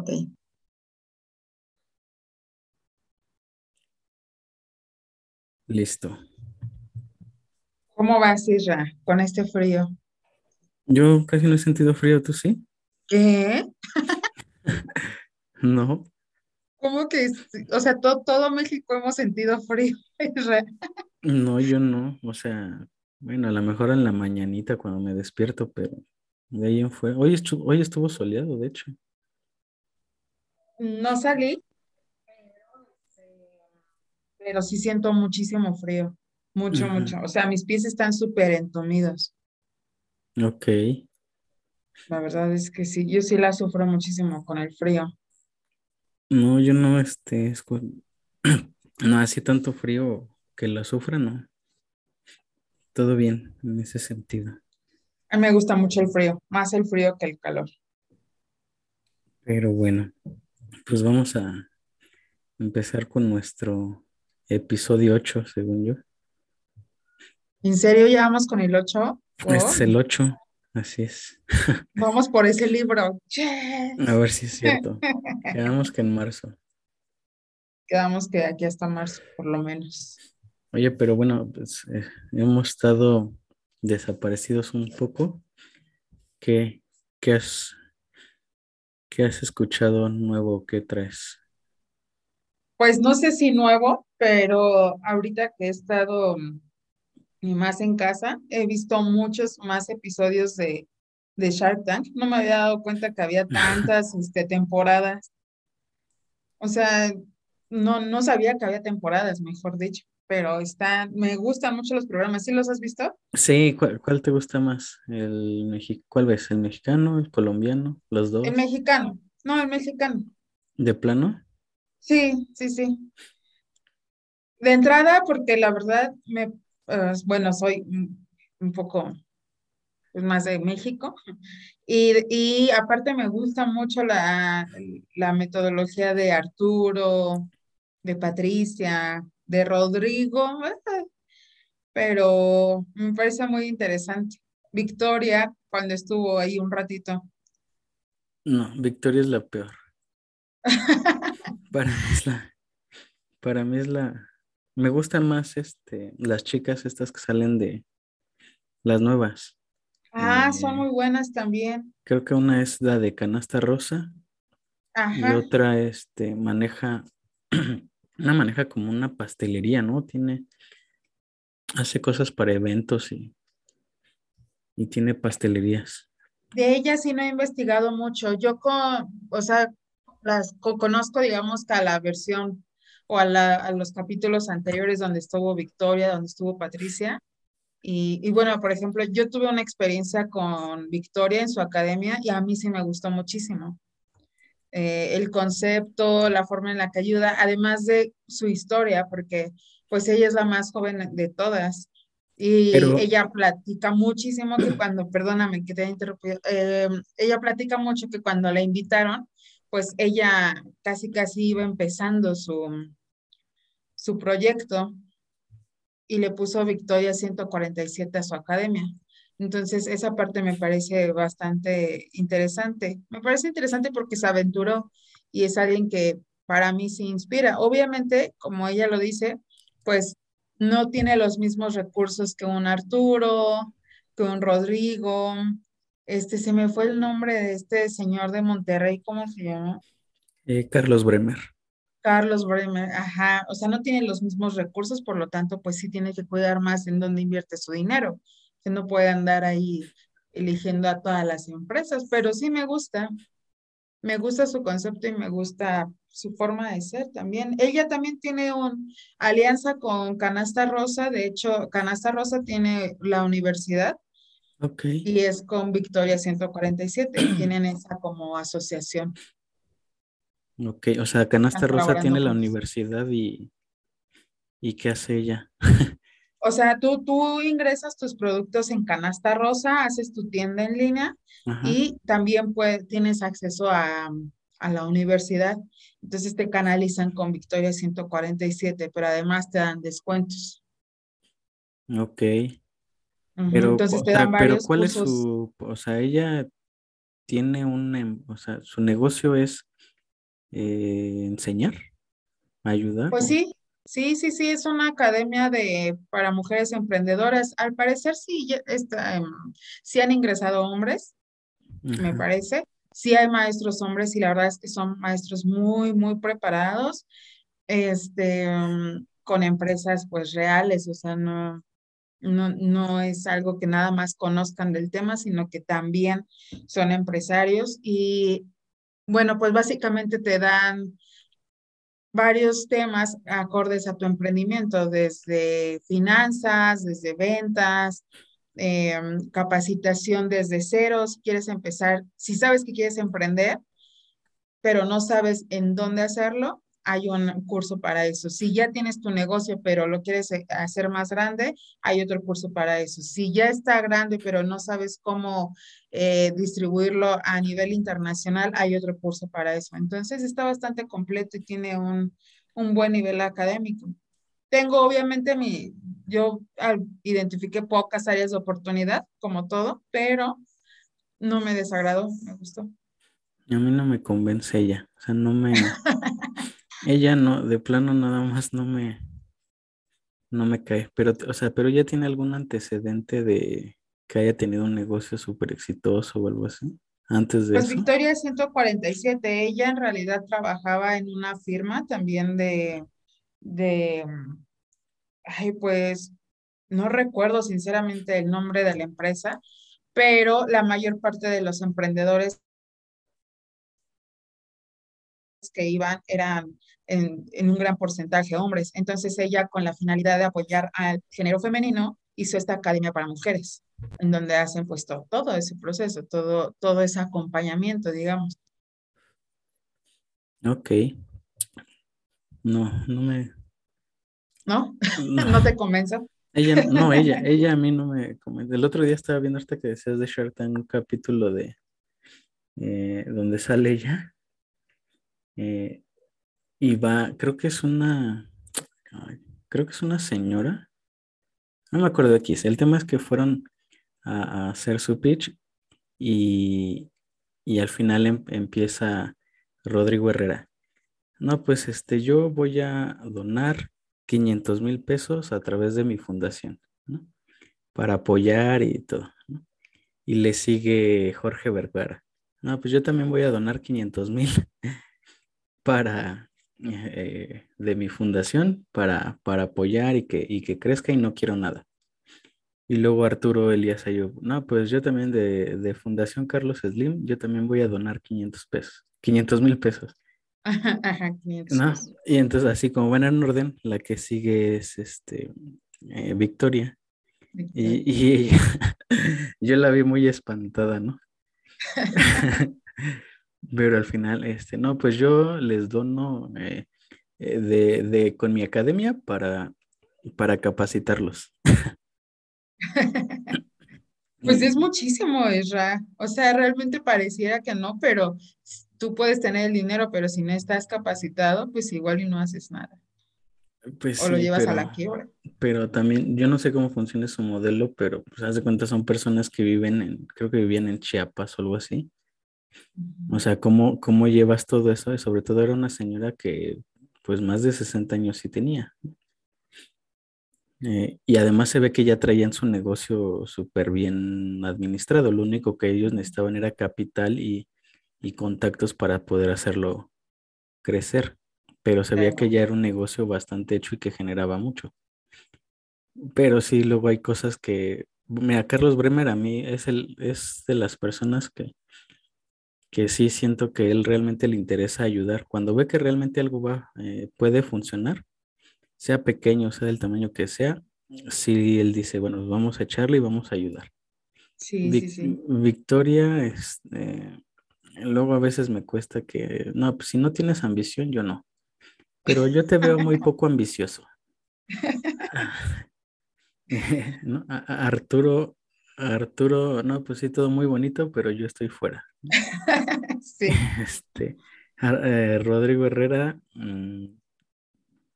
Ok. Listo. ¿Cómo vas, Isra, con este frío? Yo casi no he sentido frío, ¿tú sí? ¿Qué? No. ¿Cómo que, o sea, todo, todo México hemos sentido frío, Isra? No, yo no. O sea, bueno, a lo mejor en la mañanita cuando me despierto, pero de ahí en fue. Hoy estuvo, hoy estuvo soleado, de hecho. No salí, pero sí siento muchísimo frío, mucho, mucho. O sea, mis pies están súper entumidos. Ok. La verdad es que sí, yo sí la sufro muchísimo con el frío. No, yo no, este, no hacía tanto frío que la sufra, no. Todo bien en ese sentido. A mí me gusta mucho el frío, más el frío que el calor. Pero bueno, pues vamos a empezar con nuestro episodio 8, según yo. ¿En serio ya vamos con el 8? Este es el 8, así es. Vamos por ese libro. A ver si es cierto. Quedamos que en marzo. Quedamos que aquí hasta marzo, por lo menos. Oye, pero bueno, pues eh, hemos estado desaparecidos un poco. ¿Qué, qué has, qué has escuchado nuevo? ¿Qué traes? Pues no sé si nuevo, pero ahorita que he estado mm, más en casa, he visto muchos más episodios de, de Shark Tank. No me había dado cuenta que había tantas este, temporadas. O sea, no, no sabía que había temporadas, mejor dicho. Pero está, me gustan mucho los programas. ¿Sí los has visto? Sí, ¿cuál, cuál te gusta más? ¿El mexi ¿Cuál ves? ¿El mexicano? ¿El colombiano? ¿Los El dos? mexicano. No, el mexicano. ¿De plano? Sí, sí, sí. De entrada, porque la verdad, me, eh, bueno, soy un un poco pues, más de México y, y aparte me gusta mucho la, la metodología de Arturo, de Patricia, de Rodrigo, pero me parece muy interesante. Victoria, cuando estuvo ahí un ratito. No, Victoria es la peor. Para mí es la, para mí es la, me gustan más este, las chicas estas que salen de las nuevas. Ah, son Eh, muy buenas también. creo que una es la de canasta rosa y Ajá. otra este maneja, una maneja como una pastelería, ¿no? Tiene, hace cosas para eventos y, y tiene pastelerías. De ella sí no he investigado mucho. Yo con, o sea, las co- conozco, digamos, a la versión o a, la- a los capítulos anteriores donde estuvo Victoria, donde estuvo Patricia. Y, y bueno, por ejemplo, yo tuve una experiencia con Victoria en su academia y a mí sí me gustó muchísimo. Eh, el concepto, la forma en la que ayuda, además de su historia, porque pues ella es la más joven de todas. Y Pero, ella platica muchísimo que cuando, perdóname que te interrumpido, eh, ella platica mucho que cuando la invitaron, pues ella casi casi iba empezando su, su proyecto y le puso Victoria 147 a su academia. Entonces, esa parte me parece bastante interesante. Me parece interesante porque se aventuró y es alguien que para mí se inspira. Obviamente, como ella lo dice, pues no tiene los mismos recursos que un Arturo, que un Rodrigo. Este, se me fue el nombre de este señor de Monterrey, ¿cómo se llama? eh, Carlos Bremer. Carlos Bremer, ajá, o sea, no tiene los mismos recursos, por lo tanto, pues sí tiene que cuidar más en dónde invierte su dinero, que no puede andar ahí eligiendo a todas las empresas, pero sí me gusta, me gusta su concepto y me gusta su forma de ser también. Ella también tiene una alianza con Canasta Rosa, de hecho, Canasta Rosa tiene la universidad Ok. y es con Victoria 147, tienen esa como asociación, Ok, o sea, Canasta Rosa tiene la universidad y, ¿y qué hace ella? O sea, tú, tú ingresas tus productos en Canasta Rosa, haces tu tienda en línea Ajá. y también pues, tienes acceso a, a la universidad. Entonces te canalizan con Victoria 147, pero además te dan descuentos. Ok. Pero, Entonces te dan pero ¿cuál es su, o sea, ella tiene un, em- o sea, su negocio es eh, enseñar, ayudar. Pues sí, sí, sí, sí, es una academia de, para mujeres emprendedoras. Al parecer sí, está, em, sí han ingresado hombres, me parece. Sí hay maestros hombres y la verdad es que son maestros muy, muy preparados, este, em, con empresas pues reales, o sea, no, no, no es algo que nada más conozcan del tema, sino que también son empresarios y bueno, pues básicamente te dan varios temas acordes a tu emprendimiento, desde finanzas, desde ventas, em, capacitación desde cero, si quieres empezar, si sabes que quieres emprender, pero no sabes en dónde hacerlo, hay un curso para eso. Si ya tienes tu negocio, pero lo quieres hacer más grande, hay otro curso para eso. Si ya está grande, pero no sabes cómo eh, distribuirlo a nivel internacional, hay otro curso para eso. Entonces está bastante completo y tiene un, un buen nivel académico. Tengo obviamente mi, yo identifiqué pocas áreas de oportunidad, como todo, pero no me desagradó, me gustó. A mí no me convence ella, o sea, no me, Ella no, de plano nada más no me, no me cae, pero, o sea, pero ya tiene algún antecedente de que haya tenido un negocio súper exitoso o algo así, antes de pues eso. Victoria 147, ella en realidad trabajaba en una firma también de, de, ay, pues, no recuerdo sinceramente el nombre de la empresa, pero la mayor parte de los emprendedores que iban eran en, un gran porcentaje hombres. Entonces ella, con la finalidad de apoyar al género femenino, hizo esta academia para mujeres, en donde hacen pues todo, ese proceso, todo, todo ese acompañamiento, digamos. Ok. No, no me... ¿No? ¿No, te convenzo? Ella, no, ella, ella a mí no me convence. El otro día estaba viendo hasta que decías de Shark Tank un capítulo de eh, donde sale ella eh, y va, creo que es una, creo que es una señora. No me acuerdo de. El tema es que fueron a, hacer su pitch y, al final em, empieza Rodrigo Herrera. No, pues este, yo voy a donar 500 mil pesos a través de mi fundación. Para apoyar y todo, Y le sigue Jorge Vergara. No, pues yo también voy a donar 500 mil para eh, de mi fundación para, para apoyar y que, y que crezca y no quiero nada. Y luego Arturo Elías Ayub, no, pues yo también de, de, Fundación Carlos Slim, yo también voy a donar 500 pesos, 500 mil pesos. Ajá, 500 ¿No? Y entonces así como van en orden, la que sigue es este, eh, Victoria. Y, y ella, yo la vi muy espantada, ¿no? Pero al final, este, no, pues yo les dono eh, eh, de, de, con mi academia para, para capacitarlos. pues es muchísimo, Isra. O sea, realmente pareciera que no, pero tú puedes tener el dinero, pero si no estás capacitado, pues igual y no haces nada. Pues o lo llevas a la quiebra. Pero también, yo no sé cómo funciona su modelo, pero pues haz de cuenta, son personas que viven en, creo que vivían en Chiapas o algo así. O sea, ¿cómo, ¿cómo llevas todo eso? Y sobre todo era una señora que pues más de 60 años sí tenía. Eh, y además se ve que ya traían su negocio súper bien administrado. Lo único que ellos necesitaban era capital y, contactos para poder hacerlo crecer. Pero se veía que ya era un negocio bastante hecho y que generaba mucho. Pero sí, luego hay cosas que, mira, Carlos Bremer a mí es, el, es de las personas que, que sí siento que él realmente le interesa ayudar. Cuando ve que realmente algo va, eh, puede funcionar, sea pequeño, sea del tamaño que sea, sí él dice, bueno, vamos a echarle y vamos a ayudar. Sí, sí, sí. Victoria, este, luego a veces me cuesta que, no, pues si no tienes ambición, yo no. Pero yo te veo muy poco ambicioso. Arturo, Arturo, no, pues sí, todo muy bonito, pero yo estoy fuera. sí. Este, eh, Rodrigo Herrera, mm,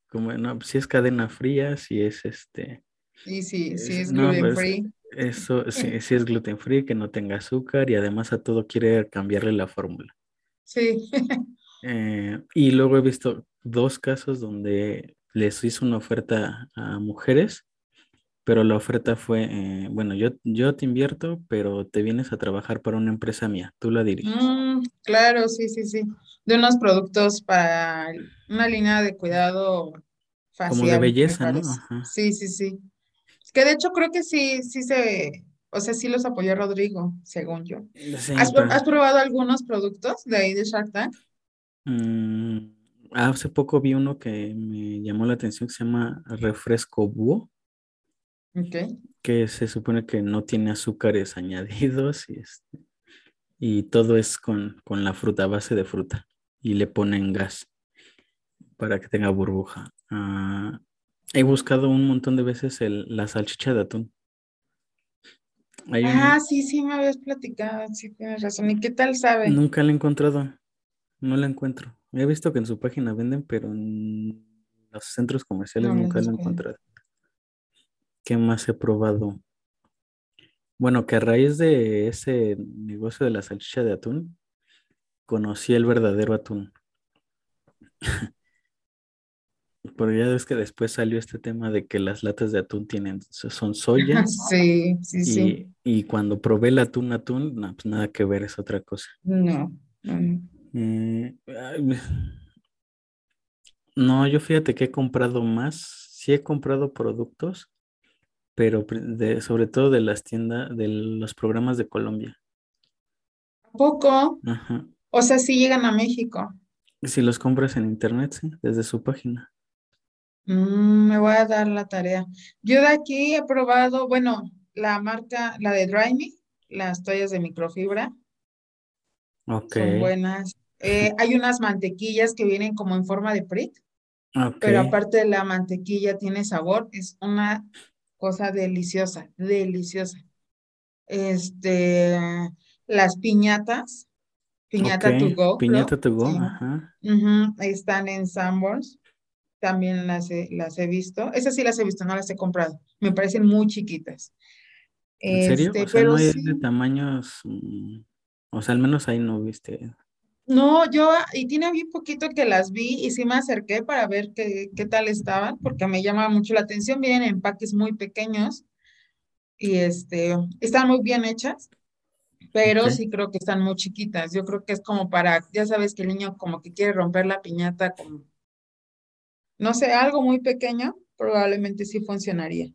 como, no, si es cadena fría, si es este. Sí, sí, sí es gluten pues, free. Eso, sí, sí es gluten free, que no tenga azúcar y además a todo quiere cambiarle la fórmula. Sí. Eh, y luego he visto dos casos donde les hizo una oferta a mujeres, pero la oferta fue, eh, bueno, yo, yo te invierto, pero te vienes a trabajar para una empresa mía, tú la diriges. Mm, claro, sí, sí, sí. De unos productos para una línea de cuidado facial. Como de belleza, ¿no? Ajá. Sí, sí, sí. Que de hecho creo que sí, sí se, o sea, sí los apoyó Rodrigo, según yo. Sí, ¿Has, pero- has probado algunos productos de ahí de Shark Tank? Mm, hace poco vi uno que me llamó la atención que se llama refresco búho, Que se supone que no tiene azúcares añadidos y, este, y todo es con, con la fruta, base de fruta, y le ponen gas para que tenga burbuja. Ah, he buscado un montón de veces el- la salchicha de atún. Hay un- Ah, sí, sí, me habías platicado, sí, tienes razón. ¿Y qué tal sabe? nunca la he encontrado, no la encuentro. He visto que en su página venden, pero en los centros comerciales No, nunca la he encontrado. ¿Qué más he probado? Bueno, que a raíz de ese negocio de la salchicha de atún, conocí el verdadero atún. Pero ya ves que después salió este tema de que las latas de atún tienen, so- son soya Sí, sí, sí. y, cuando probé el atún atún, no, pues nada que ver, es otra cosa. No. Eh, no, yo fíjate que he comprado más, sí he comprado productos, pero de, sobre todo de las tiendas, de los programas de Colombia. ¿A poco? Ajá. O sea, sí llegan a México. Si los compras en internet, sí, desde su página. Mm, me voy a dar la tarea. Yo de aquí he probado, bueno, la marca, la de Dry Me, las toallas de microfibra, Ok, son buenas. Eh, hay unas mantequillas que vienen como en forma de prick, ok, pero aparte de la mantequilla tiene sabor, es una cosa deliciosa, deliciosa. Este, las piñatas, piñata ok. to go, Piñata to go, sí. ajá. Están en Sanborns. También las he, las he visto. Esas sí las he visto, no las he comprado. Me parecen muy chiquitas. ¿En serio? Este, O sea, pero no hay sí. de tamaños, mm, o sea, al menos ahí no viste. No, yo, y tiene bien poquito que las vi y sí me acerqué para ver qué, qué tal estaban, porque me llama mucho la atención. Vienen en empaques muy pequeños y este, están muy bien hechas, pero sí creo que están muy chiquitas. Yo creo que es como para, ya sabes que el niño como que quiere romper la piñata, como, no sé, algo muy pequeño, probablemente sí funcionaría.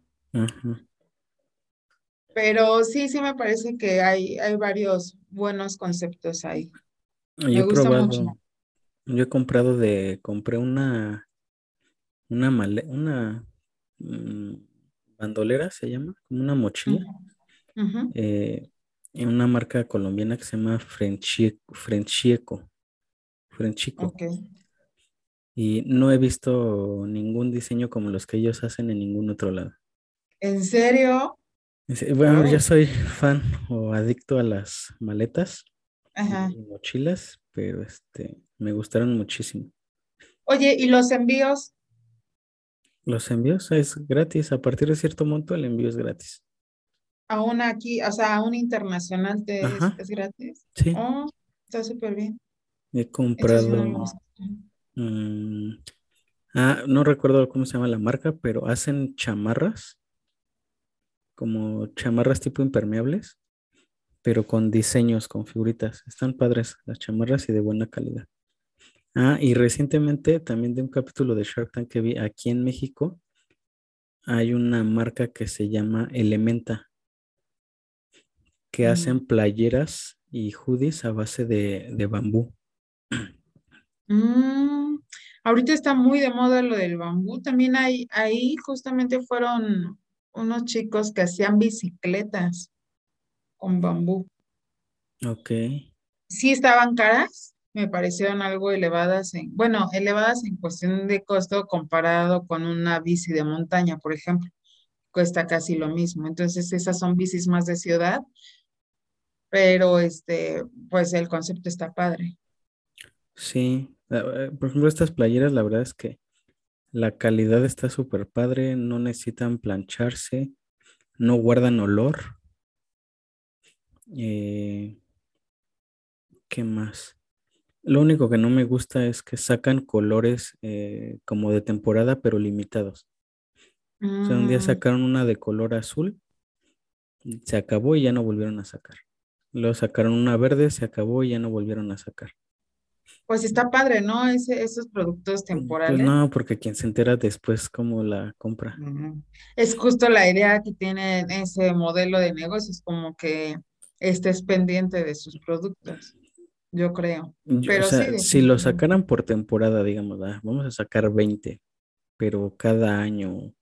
Pero sí, sí me parece que hay, hay varios buenos conceptos ahí. Yo Me he gusta mucho. probado, yo he comprado de, compré una, una male, una mm, bandolera, se llama, como una mochila, eh, en una marca colombiana que se llama Frenchie- Frenchieco, Frenchico. Y no he visto ningún diseño como los que ellos hacen en ningún otro lado. ¿En serio? Bueno, yo soy fan o adicto a las maletas ajá. mochilas, pero este, me gustaron muchísimo. Oye, ¿y los envíos? Los envíos es gratis, a partir de cierto monto el envío es gratis. Aún aquí, o sea, aún internacional te es, gratis. sí, Oh, está súper bien. he comprado, mm, ah, no recuerdo cómo se llama la marca, pero hacen chamarras, como chamarras tipo impermeables, pero con diseños, con figuritas. Están padres las chamarras y de buena calidad. Ah, y recientemente también de un capítulo de Shark Tank que vi aquí en México, hay una marca que se llama Elementa, que Mm, hacen playeras y hoodies a base de, de bambú. mm, ahorita está muy de moda lo del bambú. También hay, ahí justamente fueron unos chicos que hacían bicicletas con bambú. Ok, Sí estaban caras, me parecieron algo elevadas en, bueno, elevadas en cuestión de costo comparado con una bici de montaña, por ejemplo. Cuesta casi lo mismo. Entonces, esas son bicis más de ciudad, pero este, pues el concepto está padre. sí. Eh, Por ejemplo, estas playeras, la verdad es que la calidad está súper padre, no necesitan plancharse, no guardan olor. Eh, ¿qué más? Lo único que no me gusta es que sacan colores eh, como de temporada, pero limitados. O sea, un día Mm, sacaron una de color azul, se acabó y ya no volvieron a sacar. Luego sacaron una verde, se acabó y ya no volvieron a sacar. pues está padre, ¿no? Ese, esos productos Pues temporales. no, porque quien se entera después cómo la compra. Es justo la idea que tienen ese modelo de negocios, como que estés pendiente de sus productos, yo creo. O Pero sí, si lo sacaran por temporada, digamos, ah, vamos a sacar 20, pero cada año,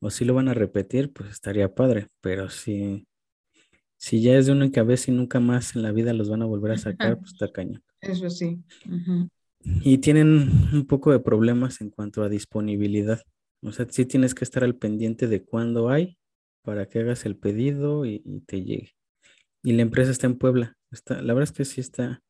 o si lo van a repetir, pues estaría padre. Pero si, si ya es de única vez y nunca más en la vida los van a volver a sacar, pues está cañón. Eso sí. Y tienen un poco de problemas en cuanto a disponibilidad. O sea, sí tienes que estar al pendiente de cuándo hay para que hagas el pedido y, y te llegue. Y la empresa está en Puebla. Está, la verdad es que sí está.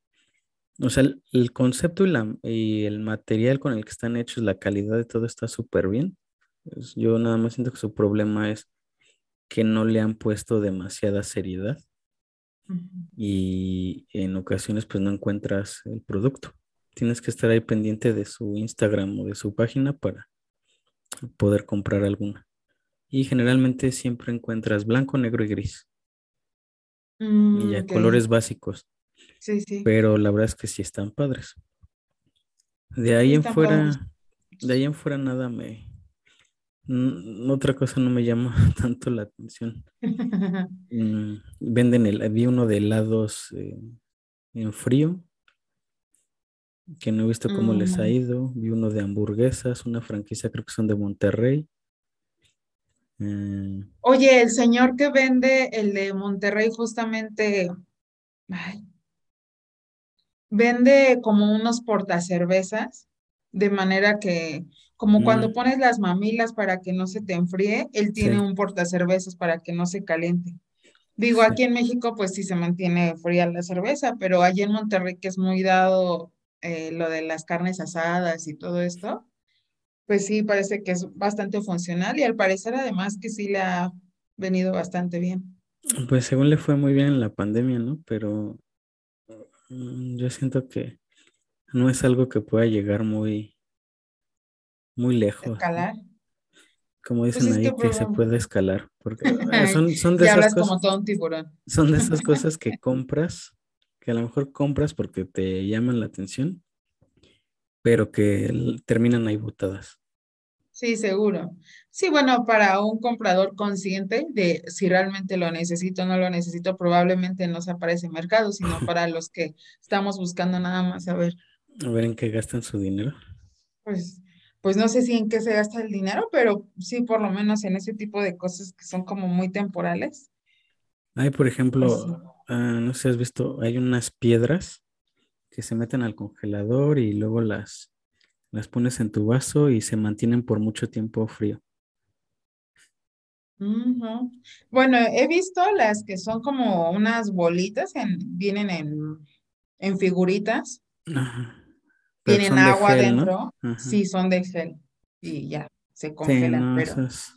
O sea, el, el concepto y, la, y el material con el que están hechos, la calidad de todo está súper bien. Pues yo nada más siento que su problema es que no le han puesto demasiada seriedad y en ocasiones pues no encuentras el producto. Tienes que estar ahí pendiente de su Instagram o de su página para poder comprar alguna. Y generalmente siempre encuentras blanco, negro y gris. Y Mm, ya colores básicos. sí, sí. Pero la verdad es que sí están padres. De Sí, ahí en padres. fuera, de ahí en fuera nada me, otra cosa no me llama tanto la atención. Mm, venden el, vi uno de helados eh, en frío, que no he visto cómo les ha Mm, ido. Vi uno de hamburguesas, una franquicia, creo que son de Monterrey. Eh, Oye, el señor que vende el de Monterrey justamente, ay, vende como unos portacervezas, de manera que, como cuando mm, pones las mamilas para que no se te enfríe, él tiene sí, un portacervezas para que no se caliente. Digo, sí. aquí en México pues sí se mantiene fría la cerveza, pero allí en Monterrey que es muy dado eh, lo de las carnes asadas y todo esto, pues sí parece que es bastante funcional y al parecer además que sí le ha venido bastante bien. Pues según le fue muy bien en la pandemia, ¿no? Pero mm, yo siento que no es algo que pueda llegar muy, muy lejos, ¿no? Escalar. Como Pues dicen ahí, que se puede escalar, porque eh, son, son de esas hablas cosas, como todo un tiburón. son de esas cosas que compras, que a lo mejor compras porque te llaman la atención, pero que terminan ahí botadas. Sí, seguro. Sí, bueno, para un comprador consciente de si realmente lo necesito o no lo necesito, probablemente no sea para ese mercado, sino para los que estamos buscando nada más saber, A ver en qué gastan su dinero. pues, pues no sé si en qué se gasta el dinero, pero sí por lo menos en ese tipo de cosas que son como muy temporales, Hay, por pues ejemplo, ah, no sé si has visto, hay unas piedras que se meten al congelador y luego las, las pones en tu vaso y se mantienen por mucho tiempo frío. Bueno, he visto las que son como unas bolitas, en, vienen en, en figuritas, Ajá. Tienen de agua gel, ¿no? dentro, Ajá. sí son de gel y ya se Sí, congelan, no, pero esas.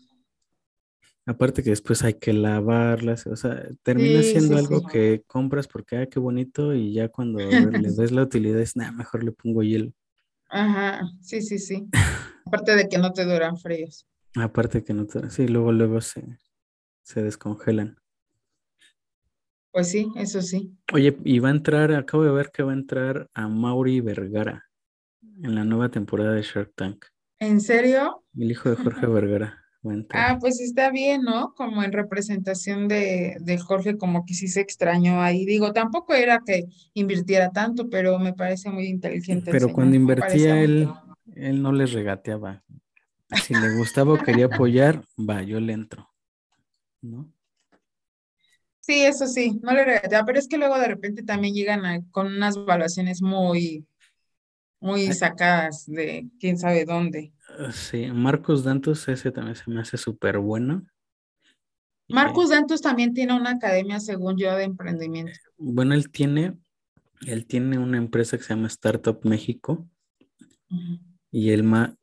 Aparte que después hay que lavarlas, o sea, termina sí, siendo sí, sí. algo que compras porque, ah, qué bonito, y ya cuando ve- le ves la utilidad es, nada, mejor le pongo hielo. Ajá, sí, sí, sí. Aparte de que no te duran fríos. Aparte que no te, sí, luego, luego se, se descongelan. Pues sí, eso sí. Oye, y va a entrar, acabo de ver que va a entrar a Mauri Vergara en la nueva temporada de Shark Tank. ¿En serio? El hijo de Jorge Vergara Ah, pues está bien, ¿no? Como en representación de, de Jorge, como que sí se extrañó ahí. Digo, tampoco era que invirtiera tanto, pero me parece muy inteligente el Pero cuando invertía él, él no les regateaba. Si le gustaba o quería apoyar, va, yo le entro, ¿no? Sí, eso sí, no le regatea, pero es que luego de repente también llegan a- con unas evaluaciones muy, muy sacadas de quién sabe dónde. Sí, Marcos Dantos, ese también se me hace súper bueno. Y, Marcus Dantus también tiene una academia, según yo, de emprendimiento. bueno, él tiene, él tiene una empresa que se llama Startup México y él más,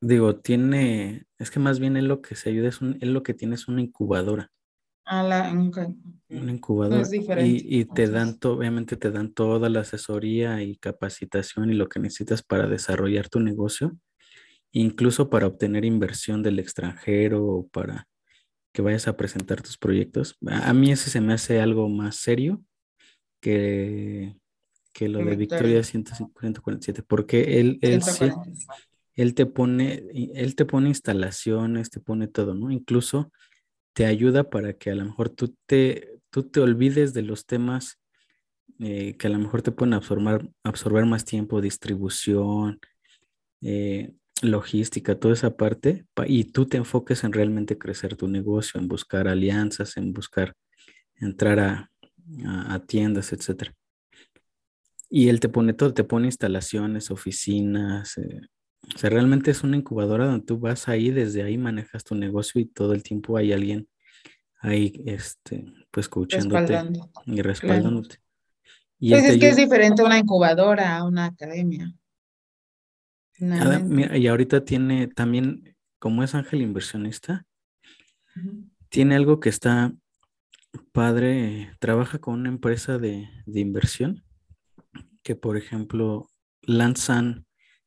digo, tiene, es que más bien él lo que se ayuda es un, él lo que tiene es una incubadora. A la, un incubador. y, y te dan, obviamente te dan toda la asesoría y capacitación y lo que necesitas para desarrollar tu negocio, incluso para obtener inversión del extranjero o para que vayas a presentar tus proyectos. A, mí ese se me hace algo más serio que, que lo de Victoria 147, porque él, él, él te pone, él te pone instalaciones, te pone todo, ¿no? Incluso te ayuda para que a lo mejor tú te, tú te olvides de los temas eh, que a lo mejor te pueden absorber, absorber más tiempo, distribución, eh, logística, toda esa parte, y tú te enfoques en realmente crecer tu negocio, en buscar alianzas, en buscar entrar a, a, tiendas, etcétera. Y él te pone todo, te pone instalaciones, oficinas, eh, o sea, realmente es una incubadora donde tú vas ahí, desde ahí manejas tu negocio y todo el tiempo hay alguien ahí, este, pues escuchándote y respaldándote. Y pues es que es diferente una incubadora a una academia. Y ahorita tiene también, como es ángel inversionista, tiene algo que está padre, trabaja con una empresa de, de inversión que, por ejemplo, lanzan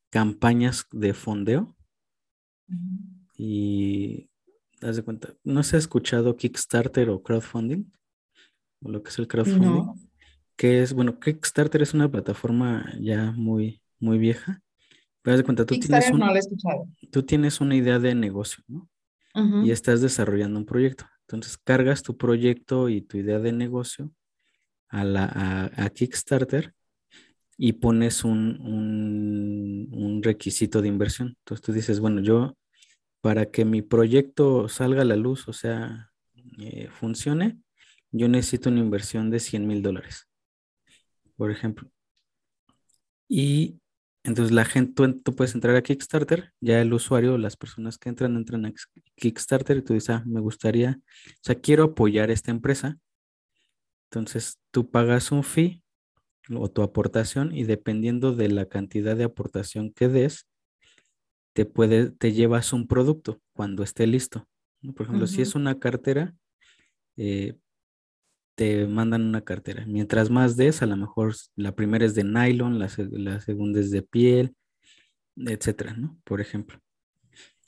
campañas de fondeo. Y haz de cuenta, ¿no se ha escuchado Kickstarter o crowdfunding? O lo que es el crowdfunding. Que es, bueno, Kickstarter es una plataforma ya muy, muy vieja. Pero de cuenta, tú tienes, tú tienes una idea de negocio, ¿no? Y estás desarrollando un proyecto. Entonces cargas tu proyecto y tu idea de negocio a, la, a Kickstarter y pones un, un, requisito de inversión. Entonces tú dices, bueno, yo para que mi proyecto salga a la luz, o sea, eh, funcione, yo necesito una inversión de 100 mil dólares, por ejemplo. Y entonces la gente, tú, puedes entrar a Kickstarter, ya el usuario, las personas que entran, entran a Kickstarter y tú dices, ah, me gustaría, o sea, quiero apoyar esta empresa. Entonces tú pagas un fee o tu aportación y dependiendo de la cantidad de aportación que des, te, puede, te llevas un producto cuando esté listo. Por ejemplo, si es una cartera, eh, te mandan una cartera. Mientras más des, a lo mejor la primera es de nylon, la, segunda es de piel, etcétera, ¿no? Por ejemplo.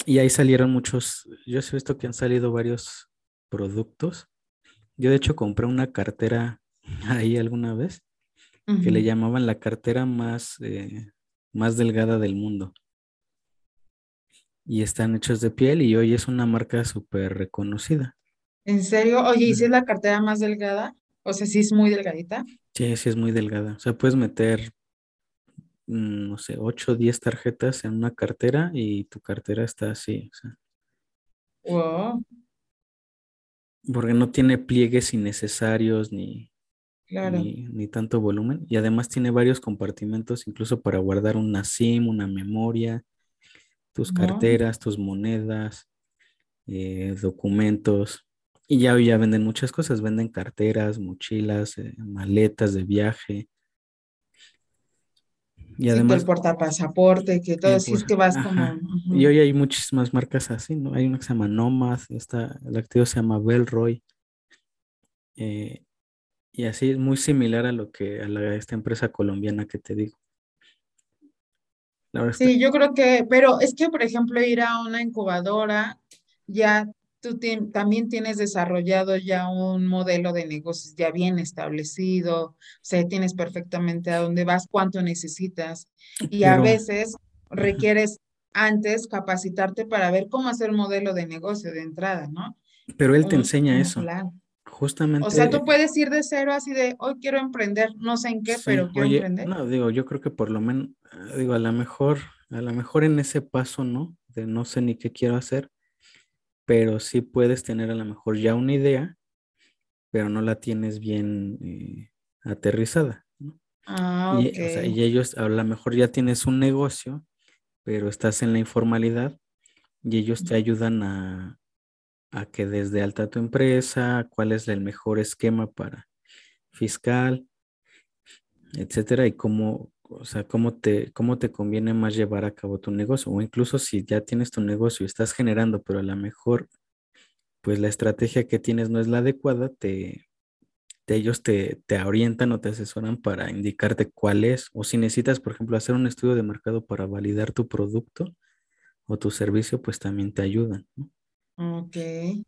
Y ahí salieron muchos, yo he visto que han salido varios productos. Yo de hecho compré una cartera ahí alguna vez que le llamaban la cartera más, eh, más delgada del mundo. Y están hechos de piel y hoy es una marca súper reconocida. ¿En serio? Oye, ¿y si es la cartera más delgada? O sea, sí es muy delgadita. Sí, sí es muy delgada. O sea, puedes meter, mm, no sé, 8 o 10 tarjetas en una cartera y tu cartera está así. Wow. Porque no tiene pliegues innecesarios ni, ni, tanto volumen. Y además tiene varios compartimentos, incluso para guardar una SIM, una memoria, tus carteras, tus monedas, eh, documentos. Y ya, ya venden muchas cosas, venden carteras, mochilas, eh, maletas de viaje. Y además... el portapasaporte, que todo así es que vas como... Y hoy hay muchísimas marcas así, ¿no? Hay una que se llama Nomad, esta, el activo se llama Bellroy. Eh, y así es muy similar a lo que a, esta empresa colombiana que te digo. Sí, yo creo que, pero es que, por ejemplo, ir a una incubadora, ya tú también tienes desarrollado ya un modelo de negocios ya bien establecido, o sea, tienes perfectamente a dónde vas, cuánto necesitas, y a veces requieres antes capacitarte para ver cómo hacer un modelo de negocio de entrada, ¿no? Pero él te enseña eso. Justamente. O sea, tú puedes ir de cero así de, hoy quiero emprender, no sé en qué, pero quiero emprender. No, digo, yo creo que por lo menos, digo, a lo mejor, a lo mejor en ese paso, ¿no? De no sé ni qué quiero hacer, pero sí puedes tener a lo mejor ya una idea, pero no la tienes bien eh, aterrizada, ¿no? Ah, y, o sea, y ellos, a lo mejor ya tienes un negocio, pero estás en la informalidad y ellos te ayudan a, a que desde alta tu empresa, cuál es el mejor esquema para fiscal, etcétera, y cómo, o sea, cómo te, cómo te conviene más llevar a cabo tu negocio, o incluso si ya tienes tu negocio y estás generando, pero a lo mejor pues la estrategia que tienes no es la adecuada, te, ellos te, te, orientan o te asesoran para indicarte cuál es, o si necesitas, por ejemplo, hacer un estudio de mercado para validar tu producto o tu servicio, pues también te ayudan. Ok.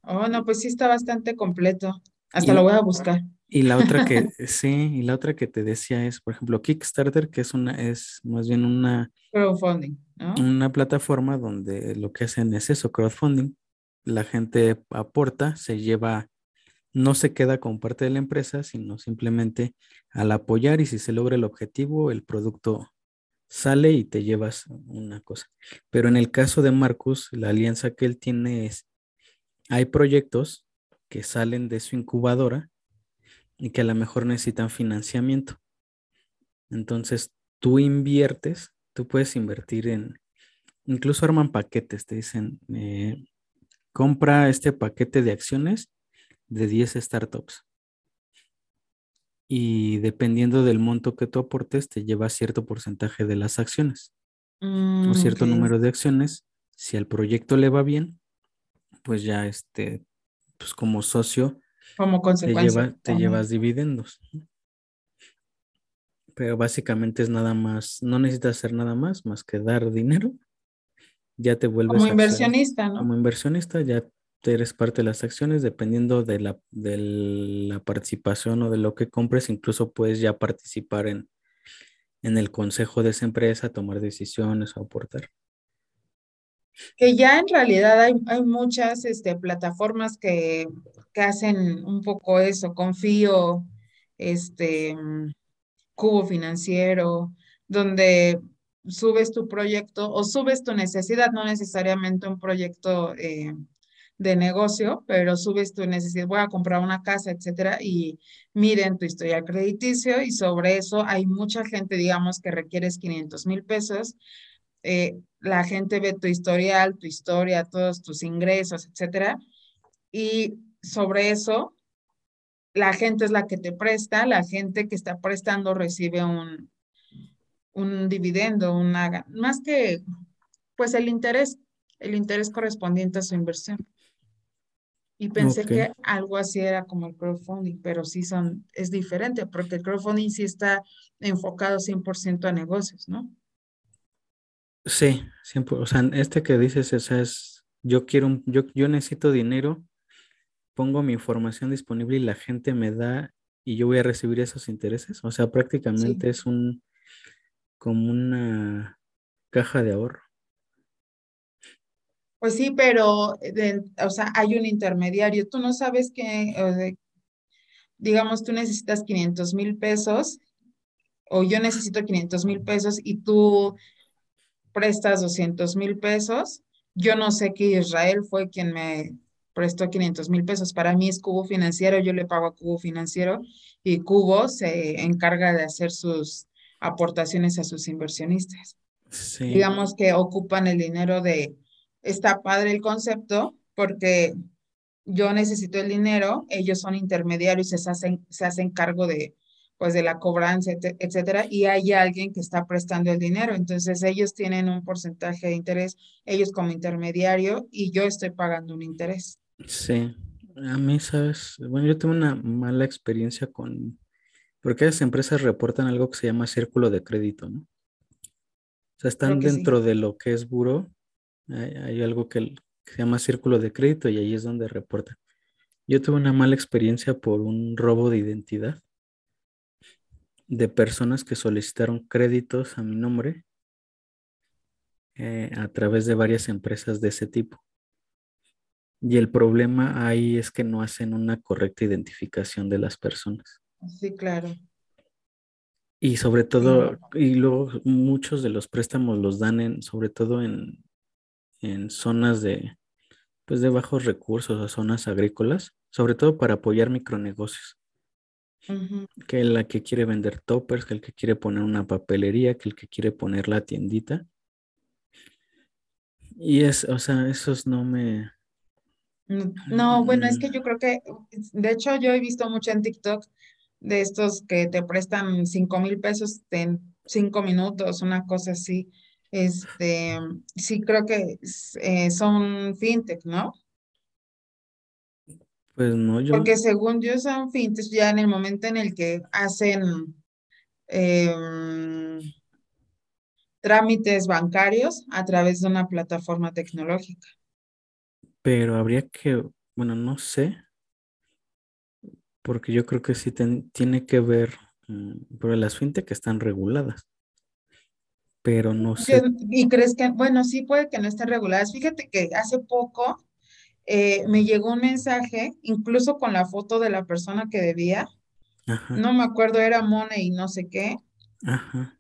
Oh, no, pues sí está bastante completo. Hasta lo voy a buscar. Y la otra que, sí, y la otra que te decía es, por ejemplo, Kickstarter, que es una, es más bien una... Crowdfunding, ¿no? Una plataforma donde lo que hacen es eso, crowdfunding. La gente aporta, se lleva, no se queda con parte de la empresa, sino simplemente al apoyar y si se logra el objetivo, el producto sale y te llevas una cosa. Pero en el caso de Marcus, la alianza que él tiene es, hay proyectos que salen de su incubadora y que a lo mejor necesitan financiamiento. Entonces, tú inviertes, tú puedes invertir en, incluso arman paquetes, te dicen, eh, compra este paquete de acciones de 10 startups. Y dependiendo del monto que tú aportes, te lleva cierto porcentaje de las acciones o mm, cierto número de acciones. Si al proyecto le va bien, pues ya este, pues como socio, como consecuencia. Te, llevas dividendos. Pero básicamente es nada más, no necesitas hacer nada más más que dar dinero. Ya te vuelves. Como inversionista, ¿no? Como inversionista, ya eres parte de las acciones, dependiendo de la, de la participación o de lo que compres, incluso puedes ya participar en, en el consejo de esa empresa, tomar decisiones o aportar que ya en realidad hay, hay muchas este, plataformas que, que, hacen un poco eso, confío, este, cubo financiero, donde subes tu proyecto o subes tu necesidad, no necesariamente un proyecto eh, de negocio, pero subes tu necesidad, voy a comprar una casa, etcétera, y miren tu historia crediticio y sobre eso hay mucha gente, digamos, que requieres 500 mil pesos eh, la gente ve tu historial, tu historia, todos tus ingresos, etcétera. Y sobre eso, la gente es la que te presta, la gente que está prestando recibe un, un dividendo, una, más que, pues el interés, el interés correspondiente a su inversión. Y pensé que algo así era como el crowdfunding, pero sí son, es diferente, porque el crowdfunding sí está enfocado 100% a negocios, ¿no? Sí, siempre, o sea, este que dices, o sea, es, yo quiero, un, yo, yo necesito dinero, pongo mi información disponible y la gente me da y yo voy a recibir esos intereses. O sea, prácticamente es un, como una caja de ahorro. Pues sí, pero, o sea, hay un intermediario. Tú no sabes que, digamos, tú necesitas 500 mil pesos o yo necesito 500 mil pesos y tú prestas 200 mil pesos. Yo no sé que Israel fue quien me prestó 500 mil pesos. Para mí es Cubo Financiero, yo le pago a Cubo Financiero y Cubo se encarga de hacer sus aportaciones a sus inversionistas. Digamos que ocupan el dinero de, está padre el concepto porque yo necesito el dinero, ellos son intermediarios y se hacen, se hacen cargo de, pues de la cobranza, etcétera, y hay alguien que está prestando el dinero. Entonces ellos tienen un porcentaje de interés, ellos como intermediario, y yo estoy pagando un interés. Sí, a mí, sabes, bueno, yo tengo una mala experiencia con, porque esas empresas reportan algo que se llama círculo de crédito, ¿no? O sea, están dentro de lo que es buro, hay, algo que, que se llama círculo de crédito y ahí es donde reportan. Yo tuve una mala experiencia por un robo de identidad de personas que solicitaron créditos a mi nombre eh, a través de varias empresas de ese tipo. Y el problema ahí es que no hacen una correcta identificación de las personas. Sí, claro. Y sobre todo, y luego muchos de los préstamos los dan en, sobre todo en, en zonas de, pues de bajos recursos o zonas agrícolas, sobre todo para apoyar micronegocios que la que quiere vender toppers, que el que quiere poner una papelería, que el que quiere poner la tiendita. Y es, o sea, esos no me... No, bueno, es que yo creo que, de hecho, yo he visto mucho en TikTok de estos que te prestan cinco mil pesos en cinco minutos, una cosa así. Este, sí creo que eh, son fintech, ¿no? Pues no, yo. Porque según yo son fintechs ya en el momento en el que hacen em, trámites bancarios a través de una plataforma tecnológica. Pero habría que, bueno, no sé, porque yo creo que sí tiene que ver, mm, pero las fintech están reguladas, pero no sé. ¿Y crees que, bueno, sí puede que no estén reguladas? Fíjate que hace poco eh, me llegó un mensaje, incluso con la foto de la persona que debía, no me acuerdo, era Money y no sé qué. Ajá.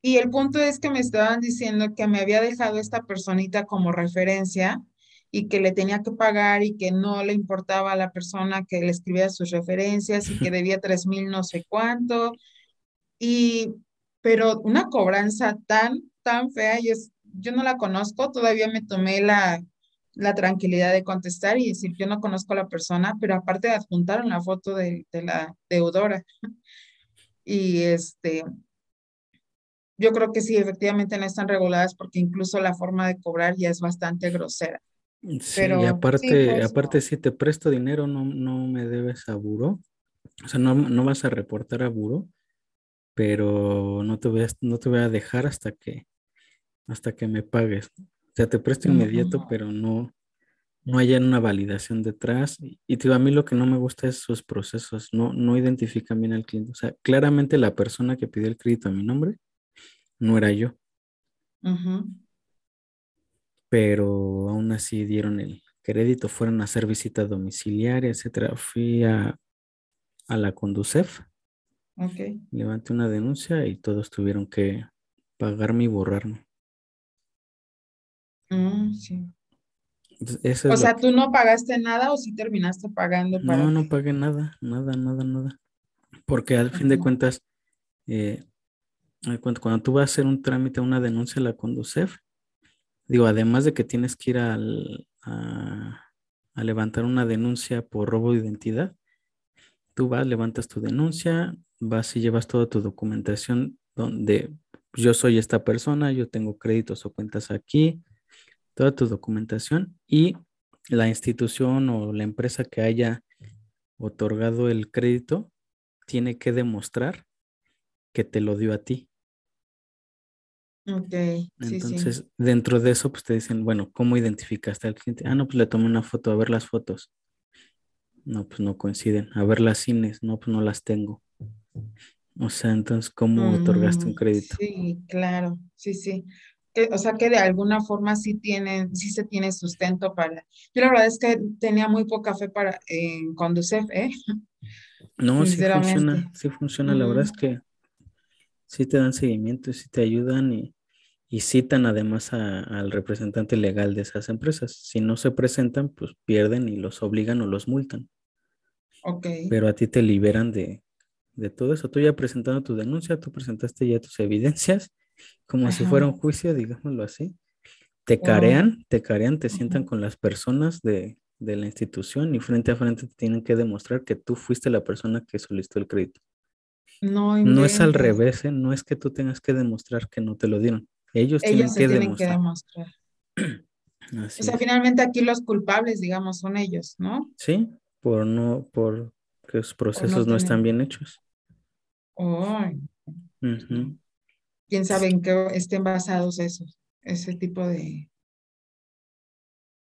Y el punto es que me estaban diciendo que me había dejado esta personita como referencia y que le tenía que pagar y que no le importaba a la persona que le escribía sus referencias y que debía tres mil no sé cuánto. Y, pero una cobranza tan, tan fea, y es, yo no la conozco, todavía me tomé la, la tranquilidad de contestar y decir, yo no conozco a la persona, pero aparte adjuntaron la foto de, de la deudora. Y este, yo creo que sí, efectivamente no están reguladas porque incluso la forma de cobrar ya es bastante grosera. Sí, y aparte, pues, aparte si te presto dinero, no, no me debes a buro. O sea, no, no vas a reportar a buro, pero no te voy a, no te voy a dejar hasta que, hasta que me pagues. O sea, te presto inmediato, pero no, no haya una validación detrás. Y, y a mí lo que no me gusta es sus procesos, no, no identifican bien al cliente. O sea, claramente la persona que pidió el crédito a mi nombre no era yo pero aún así dieron el crédito, fueron a hacer visita domiciliaria, etcétera. Fui a, la Conducef, okay. levanté una denuncia y todos tuvieron que pagarme y borrarme. Mm, sí. o sea, ¿tú no pagaste nada o sí terminaste pagando? no, no pagué nada, nada, nada, nada. Porque al fin de cuentas, eh, cuando, cuando, tú vas a hacer un trámite, una denuncia a la Conducef, Digo, además de que tienes que ir a, levantar una denuncia por robo de identidad, tú vas, levantas tu denuncia, vas y llevas toda tu documentación donde yo soy esta persona, yo tengo créditos o cuentas aquí, toda tu documentación y la institución o la empresa que haya otorgado el crédito tiene que demostrar que te lo dio a ti. Ok, Entonces, dentro de eso, pues te dicen, bueno, ¿cómo identificaste al cliente? Ah, no, pues le tomé una foto, a ver las fotos. No, pues no coinciden. A ver las cines, no, pues no las tengo. O sea, entonces, ¿cómo otorgaste un mm, crédito? Sí, claro, sí, sí. O sea que de alguna forma sí tienen, sí se tiene sustento para. Yo la verdad es que tenía muy poca fe para en conducir, ¿eh? No, sí funciona, sí funciona. La verdad es que sí te dan seguimiento, sí te ayudan y, citan además al representante legal de esas empresas. Si no se presentan, pues pierden y los obligan o los multan. Ok. Pero a ti te liberan de, todo eso. Tú ya presentando tu denuncia, tú presentaste ya tus evidencias, como si fuera un juicio, digámoslo así. Te carean, te carean, te sientan con las personas de, de la institución y frente a frente te tienen que demostrar que tú fuiste la persona que solicitó el crédito. No, es al revés, ¿eh? no es que tú tengas que demostrar que no te lo dieron. Ellos, tienen, que, demostrar. o sea, finalmente aquí los culpables, digamos, son ellos, ¿no? Sí, por no, por que los procesos no, están bien hechos. ¿Quién sabe en qué estén basados esos, ese tipo de,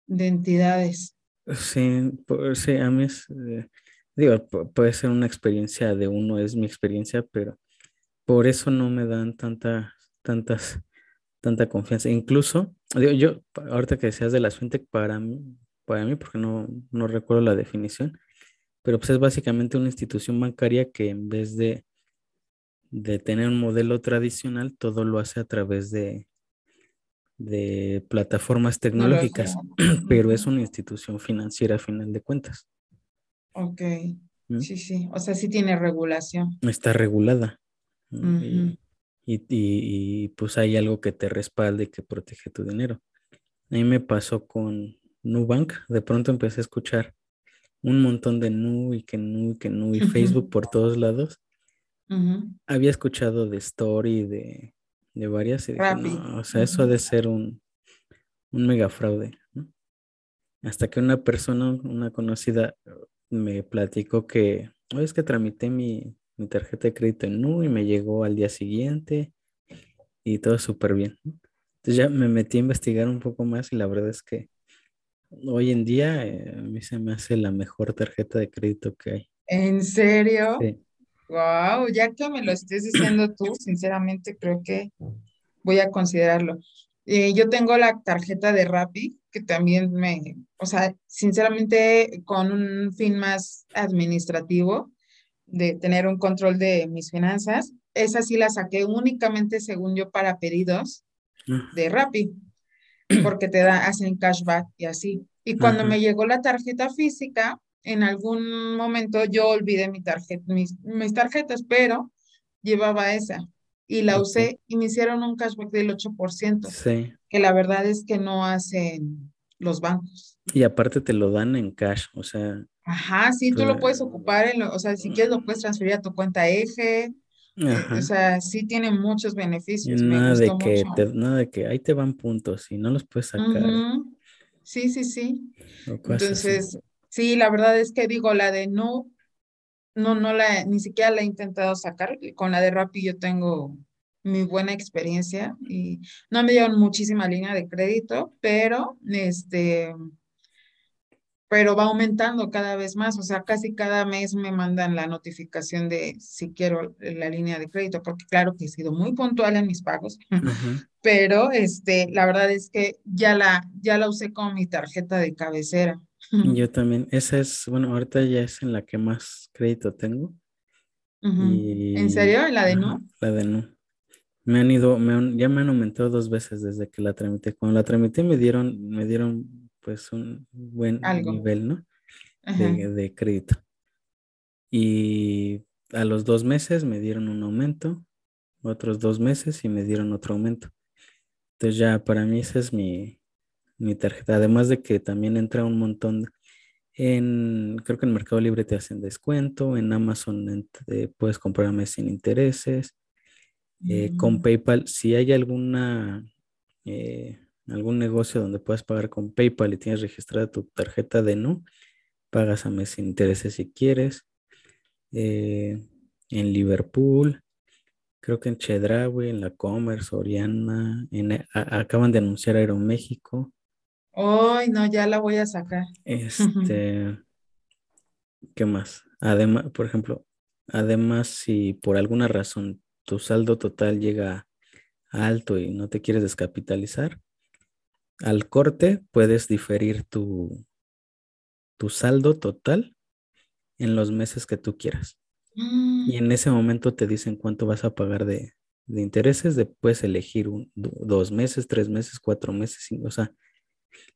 de entidades? Sí, sí, a mí es, eh, Digo, puede ser una experiencia de uno, es mi experiencia, pero por eso no me dan tanta, tantas, tanta confianza. Incluso, digo, yo, ahorita que decías de la fintech, para mí, para mí, porque no, no recuerdo la definición, pero pues es básicamente una institución bancaria que en vez de, de tener un modelo tradicional, todo lo hace a través de, de plataformas tecnológicas, pero es una institución financiera a final de cuentas. Ok, ¿Mm? sí, sí, o sea, sí tiene regulación. Está regulada. y, pues hay algo que te respalde y que protege tu dinero. A mí me pasó con Nubank, de pronto empecé a escuchar un montón de Nu y que Nu y que Nu y Facebook por todos lados. Había escuchado de Story, de, de varias, y dije, no, o sea, eso ha de ser un, un mega fraude. Hasta que una persona, una conocida, me platicó que, "Oye, es que tramité mi, mi tarjeta de crédito en Nu y me llegó al día siguiente y todo súper bien. ¿no? Entonces ya me metí a investigar un poco más y la verdad es que hoy en día eh, a mí se me hace la mejor tarjeta de crédito que hay. ¿En serio? Sí. Wow, ya que me lo estés diciendo tú, sinceramente creo que voy a considerarlo. Eh, yo tengo la tarjeta de Rappi, que también me, o sea, sinceramente con un fin más administrativo, de tener un control de mis finanzas, esa sí la saqué únicamente, según yo, para pedidos Ah, de Rappi, porque te da, hacen cashback y así. Y cuando Ajá. me llegó la tarjeta física, en algún momento yo olvidé mi tarjeta, mis, mis tarjetas, pero llevaba esa y la usé y me hicieron un cashback del 8%, Sí. que la verdad es que no hacen los bancos. Y aparte te lo dan en cash, o sea, Ajá, sí, tú lo puedes ocupar, en lo- o sea, si quieres lo puedes transferir a tu cuenta Eje, eh, o ajá. sea, sí tiene muchos beneficios, me nada gustó de que mucho. te, nada de que ahí te van puntos y no los puedes sacar Sí, sí, sí. o así. Sí, la verdad es que digo, la de no, no, no la, ni siquiera la he intentado sacar. Con la de Rappi yo tengo mi buena experiencia y no me dieron muchísima línea de crédito, pero este, pero va aumentando cada vez más, o sea, casi cada mes me mandan la notificación de si quiero la línea de crédito, porque claro que he sido muy puntual en mis pagos, pero este, la verdad es que ya la, ya la usé como mi tarjeta de cabecera. Yo también, esa es, bueno, ahorita ya es en la que más crédito tengo Ujú. ¿En y, serio? ¿En la de no? la de no. Me han ido, me han- ya me han aumentado dos veces desde que la tramité. Cuando la tramité me dieron, me dieron pues un buen Algo. nivel, ¿no? De, de crédito. Y a los dos meses me dieron un aumento, otros dos meses y me dieron otro aumento. Entonces ya para mí esa es mi, mi tarjeta. Además de que también entra un montón en, creo que en Mercado Libre te hacen descuento, en Amazon te puedes comprar a mes sin intereses. Eh, con Mm. PayPal, si hay alguna, eh, algún negocio donde puedas pagar con PayPal y tienes registrada tu tarjeta de no, pagas a mes sin intereses si quieres. Eh, en Liverpool, creo que en Chedraui, en la Commerce, Oriana, en, a- acaban de anunciar Aeroméxico. Ay, no, ya la voy a sacar. Este, ¿qué más? Además, por ejemplo, además, si por alguna razón tu saldo total llega alto y no te quieres descapitalizar, al corte puedes diferir tu, tu saldo total en los meses que tú quieras. Y en ese momento te dicen cuánto vas a pagar de, de intereses. De, puedes elegir un, do- dos meses, tres meses, cuatro meses, cinco, o sea,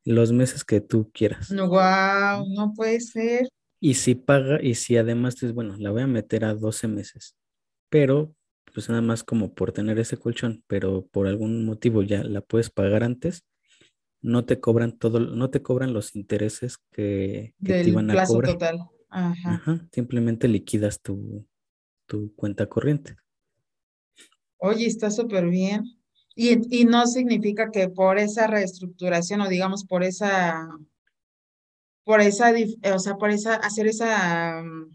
los meses que tú quieras. No, wow, no puede ser. Y si paga, y si además dices, bueno, la voy a meter a 12 meses, pero pues nada más como por tener ese colchón, pero por algún motivo ya la puedes pagar antes, no te cobran todo, no te cobran los intereses que, que te iban a plazo cobrar. total. Ajá. Ajá, simplemente liquidas tu, tu cuenta corriente. Oye, está súper bien. Y, y no significa que por esa reestructuración o digamos por esa, por esa, o sea, por esa, hacer esa mm,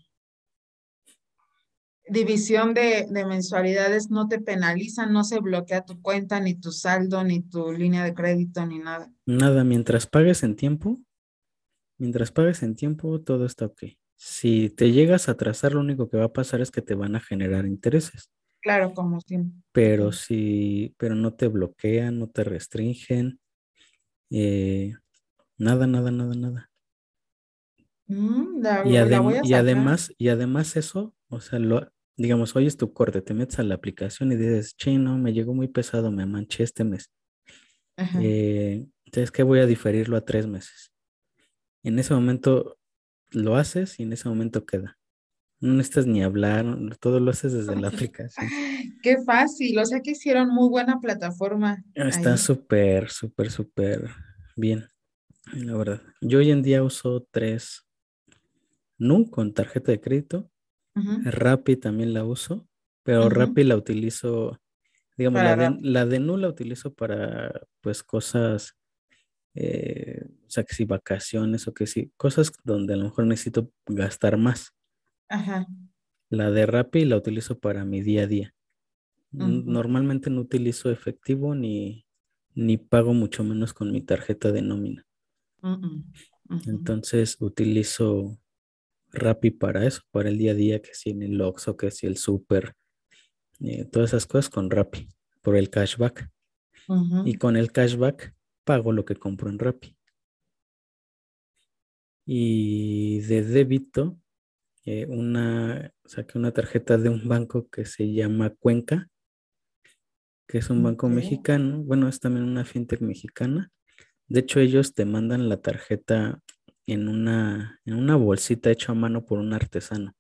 división de, de mensualidades no te penalizan, no se bloquea tu cuenta, ni tu saldo, ni tu línea de crédito, ni nada. Nada, mientras pagues en tiempo, mientras pagues en tiempo, todo está ok. Si te llegas a atrasar, lo único que va a pasar es que te van a generar intereses. Claro, como siempre. pero si, pero no te bloquean, no te restringen, eh, nada, nada, nada, nada. Mm, la, Y, adem- además, y además eso, o sea, lo, digamos, hoy es tu corte, te metes a la aplicación y dices, chino, me llegó muy pesado, me manché este mes. Ajá. Eh, entonces, ¿qué voy a diferirlo a tres meses? En ese momento lo haces y en ese momento queda. No necesitas ni hablar, todo lo haces desde la aplicación. Qué fácil, o sea que hicieron muy buena plataforma Está súper, súper, súper bien, la verdad. Yo hoy en día uso tres Nu con tarjeta de crédito. Ujú, Rappi también la uso, pero ujú, Rappi la utilizo, digamos, la de, la de Nu la utilizo para pues cosas, eh, O sea, que si vacaciones o que si cosas donde a lo mejor necesito gastar más. Ajá. La de Rappi la utilizo para mi día a día. Normalmente no utilizo efectivo ni, ni pago mucho menos con mi tarjeta de nómina. Entonces utilizo Rappi para eso, para el día a día, que si en el Oxxo, que si el súper, eh, todas esas cosas con Rappi, por el cashback. Y con el cashback pago lo que compro en Rappi. Y de débito, eh, una, saqué una tarjeta de un banco que se llama Cuenca, que es un banco mexicano. Bueno, es también una fintech mexicana. De hecho, ellos te mandan la tarjeta en una, en una bolsita hecha a mano por un artesano.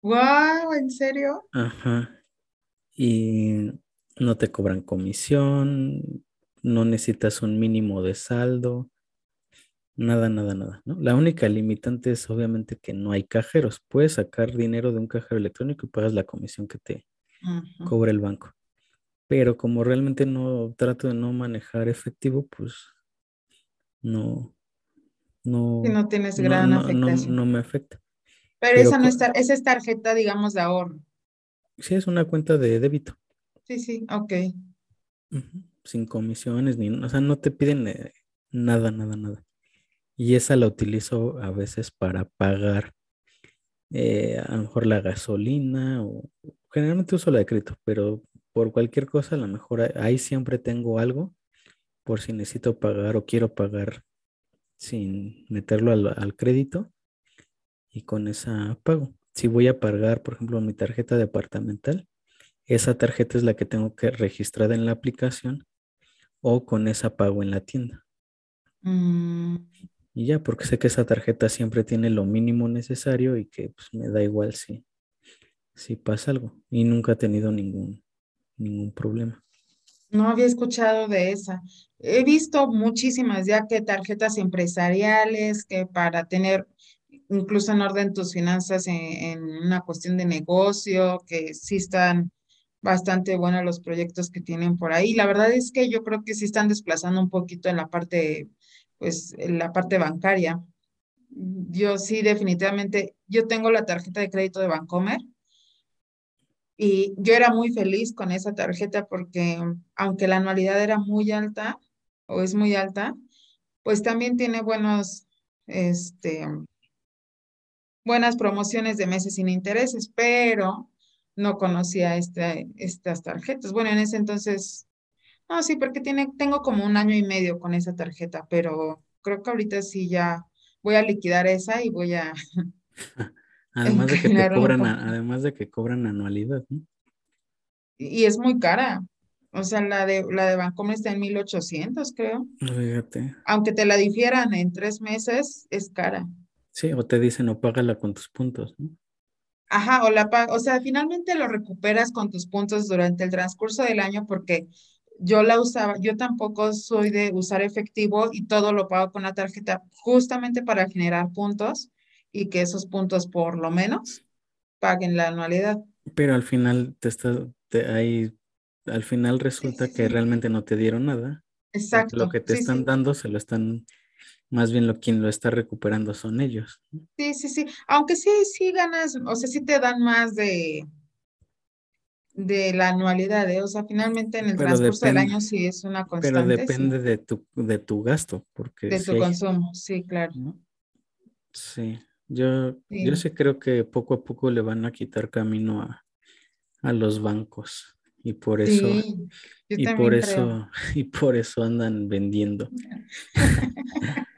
Wow, ¿en serio? Ajá. Y no te cobran comisión, no necesitas un mínimo de saldo, nada, nada, nada, ¿no? La única limitante es obviamente que no hay cajeros. Puedes sacar dinero de un cajero electrónico y pagas la comisión que te cobra el banco. Pero como realmente no trato de no manejar efectivo, pues no, no, Si no tienes no, gran no, afectación. no me afecta. Pero Pero esa no es, tar- esa es tarjeta, digamos, de ahorro. sí es una cuenta de débito. Sí, sí, ok. Sin comisiones, ni, o sea, no te piden eh, nada, nada, nada. Y esa la utilizo a veces para pagar eh, a lo mejor la gasolina o generalmente uso la de crédito, pero por cualquier cosa a lo mejor ahí- siempre tengo algo por si necesito pagar o quiero pagar sin meterlo al, al crédito y con esa pago. Si voy a pagar, por ejemplo, mi tarjeta departamental, esa tarjeta es la que tengo que registrar en la aplicación o con esa pago en la tienda. Mm, Y ya, porque sé que esa tarjeta siempre tiene lo mínimo necesario y que pues, me da igual si, si pasa algo. Y nunca he tenido ningún, ningún problema. no había escuchado de esa. He visto muchísimas ya que tarjetas empresariales, que para tener incluso en orden tus finanzas en, en una cuestión de negocio, que sí están bastante buenos los proyectos que tienen por ahí. La verdad es que yo creo que sí están desplazando un poquito en la parte, pues, la parte bancaria. Yo sí, definitivamente, yo tengo la tarjeta de crédito de Bancomer y yo era muy feliz con esa tarjeta porque aunque la anualidad era muy alta o es muy alta, pues también tiene buenos, este, buenas promociones de meses sin intereses, pero no conocía este, estas tarjetas. Bueno, en ese entonces, no, sí, porque tiene, tengo como un año y medio con esa tarjeta, pero creo que ahorita sí ya voy a liquidar esa y voy a Además de que te cobran, además de que cobran anualidad, ¿no? Y es muy cara. O sea, la de, la de Bancomer está en 1800, creo. Fíjate. Aunque te la difieran en tres meses, es cara. Sí, o te dicen o págala con tus puntos, ¿no? Ajá, o la pa- o sea, finalmente lo recuperas con tus puntos durante el transcurso del año porque yo la usaba, yo tampoco soy de usar efectivo y todo lo pago con la tarjeta justamente para generar puntos y que esos puntos por lo menos paguen la anualidad. Pero al final te está, te, ahí, al final resulta sí, que sí. realmente no te dieron nada, porque lo Exacto, que te están dando se lo están, más bien lo quien lo está recuperando son ellos. Sí, sí, sí. Aunque sí, sí ganas, o sea, sí te dan más de, de la anualidad, ¿eh? O sea, finalmente en el Pero transcurso del año sí es una pero constante, sí, depende de tu, de tu gasto, porque de tu consumo, sí, claro. ¿no? Sí, yo, yo Sí, sí creo que poco a poco le van a quitar camino a, a los bancos y por eso, sí, y por creo. eso, y por eso andan vendiendo.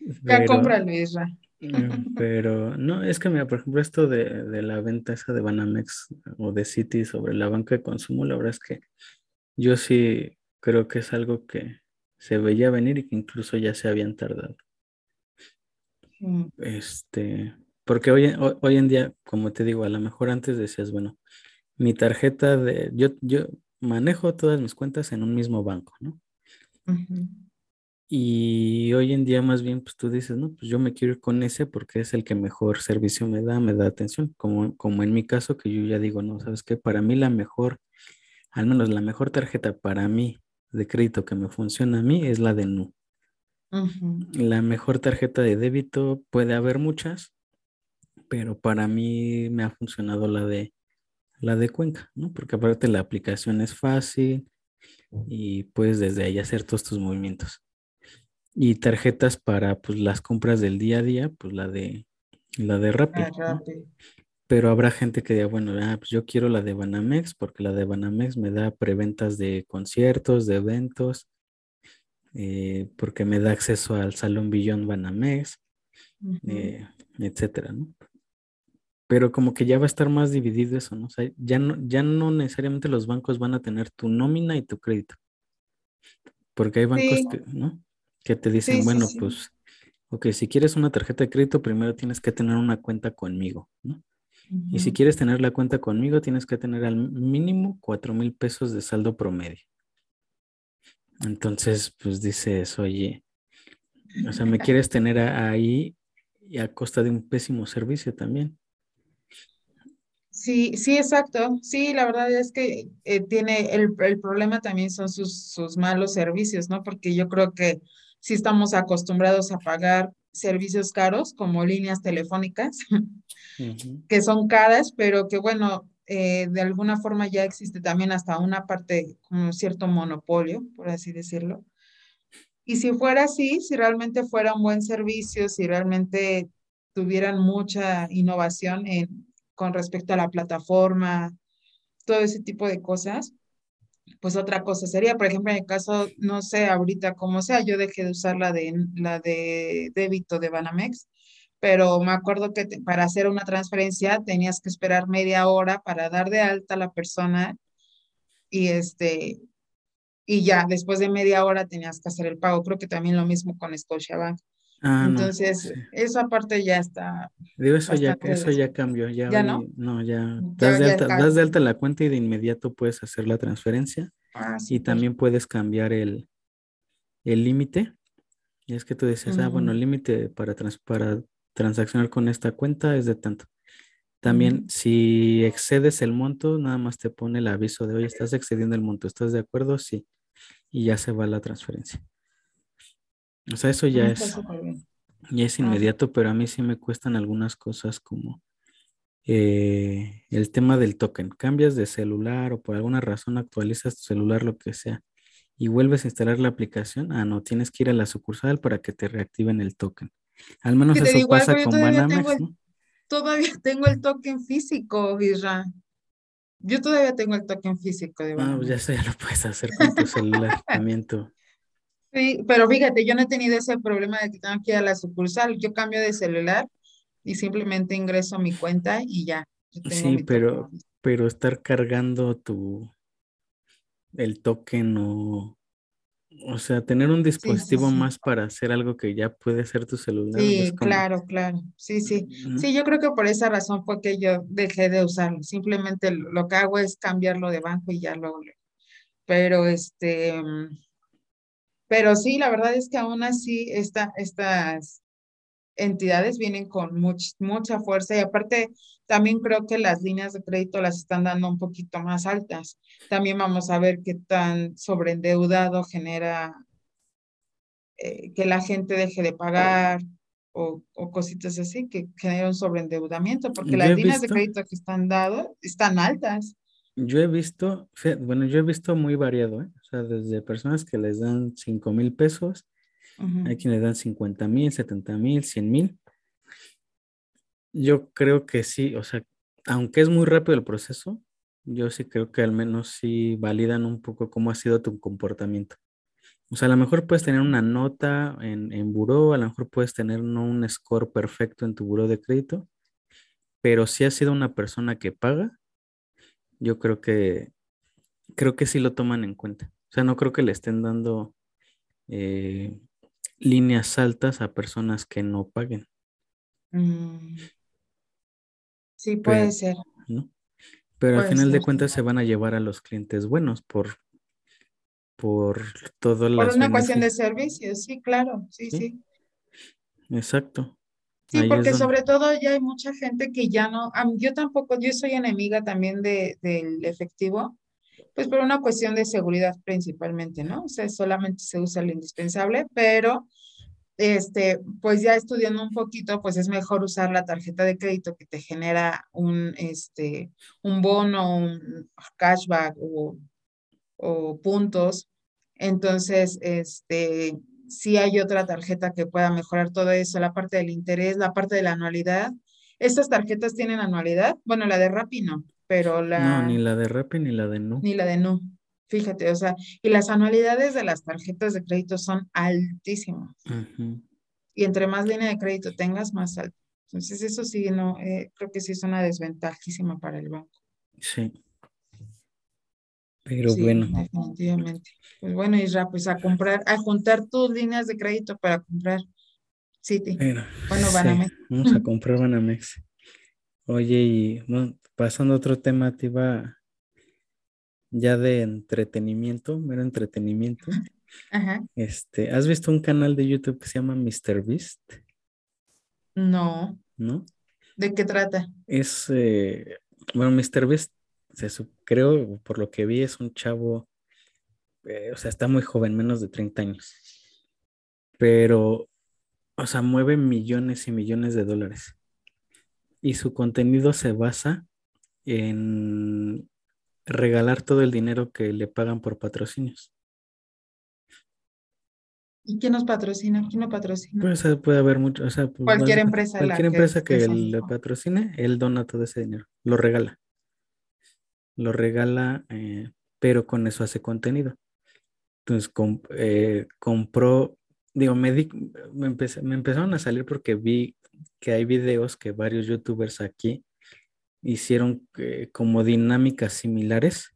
Ya Pero, cómpralo, Isra. Mm, pero no, es que mira, por ejemplo, esto de, de la venta esa de Banamex o de Citi sobre la banca de consumo, la verdad es que yo sí creo que es algo que se veía venir y que incluso ya se habían tardado. Mm, Este, porque hoy, en- hoy, en día, como te digo, a lo mejor antes decías, bueno, mi tarjeta de, yo, yo manejo todas mis cuentas en un mismo banco, ¿no? Y hoy en día más bien, pues tú dices, no, pues yo me quiero ir con ese porque es el que mejor servicio me da, me da atención, como, como en mi caso que yo ya digo, no, sabes qué, para mí la mejor, al menos la mejor tarjeta para mí de crédito que me funciona a mí es la de Nu. La mejor tarjeta de débito puede haber muchas, pero para mí me ha funcionado la de la de Cuenca, ¿no? Porque aparte la aplicación es fácil y puedes desde ahí hacer todos tus movimientos. Y tarjetas para pues las compras del día a día, pues la de la de Rappi. Ah, Pero habrá gente que diga, bueno, ah, pues yo quiero la de Banamex porque la de Banamex me da preventas de conciertos, de eventos, eh, porque me da acceso al Salón Billón Banamex, eh, etcétera, ¿no? Pero como que ya va a estar más dividido eso, ¿no? O sea, ya no, ya no necesariamente los bancos van a tener tu nómina y tu crédito. Porque hay bancos que, ¿no? Que te dicen, bueno, pues, ok, si quieres una tarjeta de crédito, primero tienes que tener una cuenta conmigo, ¿no? Y si quieres tener la cuenta conmigo, tienes que tener al mínimo cuatro mil pesos de saldo promedio. Entonces, pues dices, oye, o sea, me quieres tener ahí y a costa de un pésimo servicio también. Sí, sí, exacto. Sí, la verdad es que eh, tiene el, el, problema también son sus, sus malos servicios, ¿no? Porque yo creo que sí estamos acostumbrados a pagar servicios caros como líneas telefónicas, que son caras, pero que bueno, eh, de alguna forma ya existe también hasta una parte, como cierto monopolio, por así decirlo. Y si fuera así, si realmente fuera un buen servicio, si realmente tuvieran mucha innovación en, con respecto a la plataforma, todo ese tipo de cosas, pues otra cosa sería, por ejemplo, en el caso, no sé ahorita cómo sea, yo dejé de usar la de, la de débito de Banamex pero me acuerdo que para hacer una transferencia tenías que esperar media hora para dar de alta a la persona y este y ya después de media hora tenías que hacer el pago. Creo que también lo mismo con Scotiabank. Ah, Entonces, eso aparte ya está. Digo, eso ya, eso ya cambió. Ya, ¿Ya no? No, ya. Das, de alta, das, de alta, la cuenta y de inmediato puedes hacer la transferencia. Ah, y también puedes cambiar el límite. y es que tú dices, ah, bueno, el límite para, para transaccionar con esta cuenta es de tanto. También, si excedes el monto, nada más te pone el aviso de, oye, estás excediendo el monto, ¿estás de acuerdo? Sí. Y ya se va la transferencia. O sea, eso ya es, ya es inmediato, pero a mí sí me cuestan algunas cosas como eh, el tema del token. Cambias de celular o por alguna razón actualizas tu celular, lo que sea, y vuelves a instalar la aplicación. Ah, no, tienes que ir a la sucursal para que te reactiven el token. Al menos eso pasa con Banamex, ¿no? Todavía tengo el token físico, Isra. Yo todavía tengo el token físico de Banamex. No, ya eso ya lo puedes hacer con tu celular también tú. Sí, pero fíjate, yo no he tenido ese problema de que tengo que ir a la sucursal. Yo cambio de celular y simplemente ingreso a mi cuenta y ya. Sí, pero, pero estar cargando tu el token o o sea, tener un dispositivo más para hacer algo que ya puede ser tu celular. Sí, claro, claro. Sí, sí. Sí, yo creo que por esa razón fue que yo dejé de usarlo. Simplemente lo que hago es cambiarlo de banco y ya lo. Pero este. Pero sí, la verdad es que aún así esta, estas entidades vienen con mucha fuerza y aparte también creo que las líneas de crédito las están dando un poquito más altas. También vamos a ver qué tan sobreendeudado genera eh, que la gente deje de pagar o, cositas así que genera un sobreendeudamiento porque las líneas de crédito que están dadas están altas. Yo he visto, bueno, yo he visto muy variado, ¿eh? Sea, desde personas que les dan 5 mil pesos hay quienes dan 50 mil, 70 mil, 100 mil. Yo creo que sí, o sea, aunque es muy rápido el proceso, yo sí creo que al menos sí validan un poco cómo ha sido tu comportamiento. O sea, a lo mejor puedes tener una nota en, en buró, a lo mejor puedes tener no un score perfecto en tu buró de crédito, pero si has sido una persona que paga, yo creo que creo que sí lo toman en cuenta. O sea, no creo que le estén dando eh, líneas altas a personas que no paguen. Mm. Sí, puede ser. Pero al final de cuentas se van a llevar a los clientes buenos por, por todo. Por una cuestión de servicios, sí, claro, sí, sí. Exacto. Sí, porque sobre todo ya hay mucha gente que ya no, yo tampoco, yo soy enemiga también de, del efectivo, pues por una cuestión de seguridad principalmente, ¿no? O sea, solamente se usa lo indispensable, pero este, pues ya estudiando un poquito, pues es mejor usar la tarjeta de crédito que te genera un, este, un bono, un cashback o, o puntos. Entonces, este, sí hay otra tarjeta que pueda mejorar todo eso, la parte del interés, la parte de la anualidad. ¿Estas tarjetas tienen anualidad? Bueno, la de Rappi no, pero la... No, ni la de Rappi ni la de Nu. Ni la de Nu. Fíjate, o sea, y las anualidades de las tarjetas de crédito son altísimas. Y entre más línea de crédito tengas, más alto. Entonces, eso sí, no, eh, creo que sí es una desventajísima para el banco. Sí. Pero bueno. Definitivamente. Pues bueno, Isra, pues a comprar, a juntar tus líneas de crédito para comprar City. bueno, Banamex. vamos a comprar Banamex. Oye, y pasando a otro tema, te iba ya de entretenimiento, mero entretenimiento. Ajá. Este, ¿has visto un canal de YouTube que se llama Mr. Beast? No. ¿No? ¿De qué trata? Es, eh, bueno, Mr. Beast, creo, por lo que vi, es un chavo, eh, o sea, está muy joven, menos de 30 años. Pero, o sea, mueve millones y millones de dólares. Y su contenido se basa en regalar todo el dinero que le pagan por patrocinios. ¿Y quién nos patrocina? ¿Quién lo patrocina? Pues puede haber mucho, o sea, pues, cualquier empresa. Cualquier empresa que, le patrocine, él dona todo ese dinero, lo regala. Lo regala, eh, pero con eso hace contenido. Entonces eh, compró, digo, me, me, me empezaron a salir porque vi que hay videos que varios youtubers aquí hicieron eh, como dinámicas similares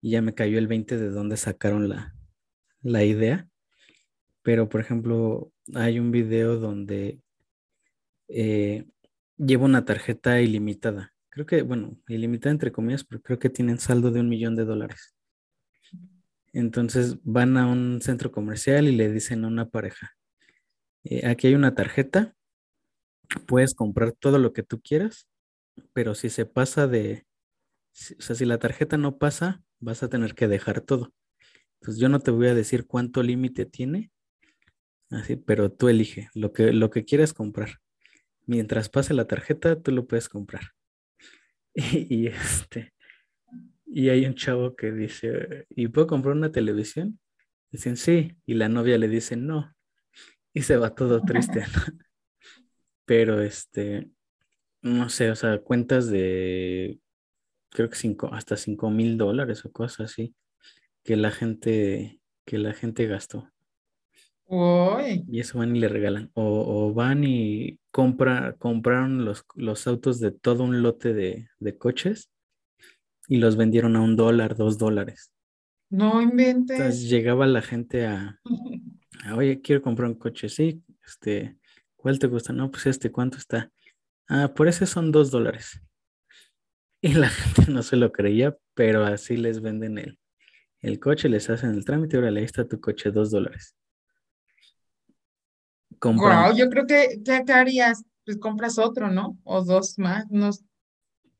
y ya me cayó el 20 de dónde sacaron la, la idea. Pero, por ejemplo, hay un video donde eh, lleva una tarjeta ilimitada. Creo que, bueno, ilimitada entre comillas, pero creo que tienen saldo de un millón de dólares. Entonces van a un centro comercial y le dicen a una pareja, eh, aquí hay una tarjeta, puedes comprar todo lo que tú quieras pero si se pasa de, o sea, si la tarjeta no pasa, vas a tener que dejar todo. Entonces yo no te voy a decir cuánto límite tiene, así, pero tú elige lo que, lo que quieras comprar. Mientras pase la tarjeta, tú lo puedes comprar. Y, este, y hay un chavo que dice, ¿y puedo comprar una televisión? Dicen, sí, y la novia le dice, no. Y se va todo triste. Pero este, no sé, o sea, cuentas de, creo que cinco, hasta cinco mil dólares o cosas así, que la gente, que la gente gastó. Y eso van y le regalan. O, van y compra, compraron los, los, autos de todo un lote de, coches y los vendieron a un dólar, dos dólares. No inventes. Entonces llegaba la gente a, a, oye, quiero comprar un coche, sí, este, ¿cuál te gusta? No, pues este, ¿cuánto está? Ah, por eso son dos dólares. Y la gente no se lo creía, pero así les venden el, el coche, les hacen el trámite, ahora ahí está tu coche, dos dólares. Wow, yo creo que, ¿qué harías? Pues compras otro, ¿no? O dos más, unos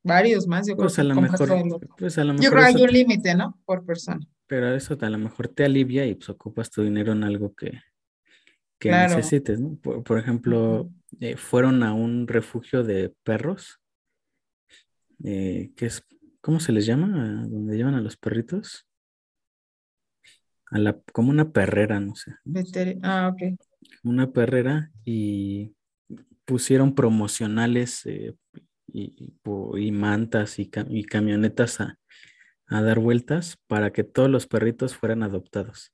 varios más, yo creo pues que a mejor, pues a lo mejor Yo creo que hay un límite, ¿no? Por persona. Pero eso a lo mejor te alivia y pues ocupas tu dinero en algo que, que necesites, ¿no? Por, ejemplo, eh, fueron a un refugio de perros, eh, que es, ¿cómo se les llama? Donde llevan a los perritos. A la, como una perrera, no sé. Ah, ok. Una perrera y pusieron promocionales eh, y, mantas y, camionetas a, a dar vueltas para que todos los perritos fueran adoptados.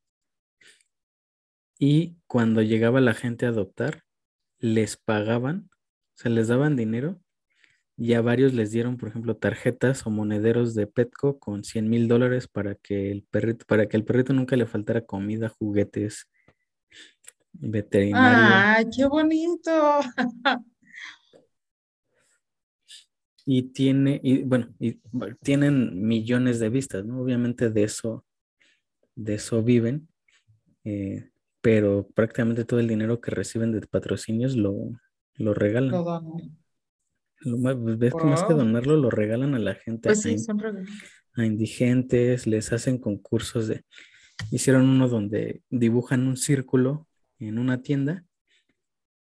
Y cuando llegaba la gente a adoptar, les pagaban, o sea, les daban dinero y a varios les dieron, por ejemplo, tarjetas o monederos de Petco con 100 mil dólares para que el perrito, para que el perrito nunca le faltara comida, juguetes, veterinario. ¡Ay, qué bonito! y tiene, y bueno, y tienen millones de vistas, ¿no? Obviamente de eso, de eso viven. Eh, pero prácticamente todo el dinero que reciben de patrocinios lo, lo regalan. Lo donan. Pues, ves que más que donarlo, lo regalan a la gente. Pues sí, a, indigentes, les hacen concursos de... Hicieron uno donde dibujan un círculo en una tienda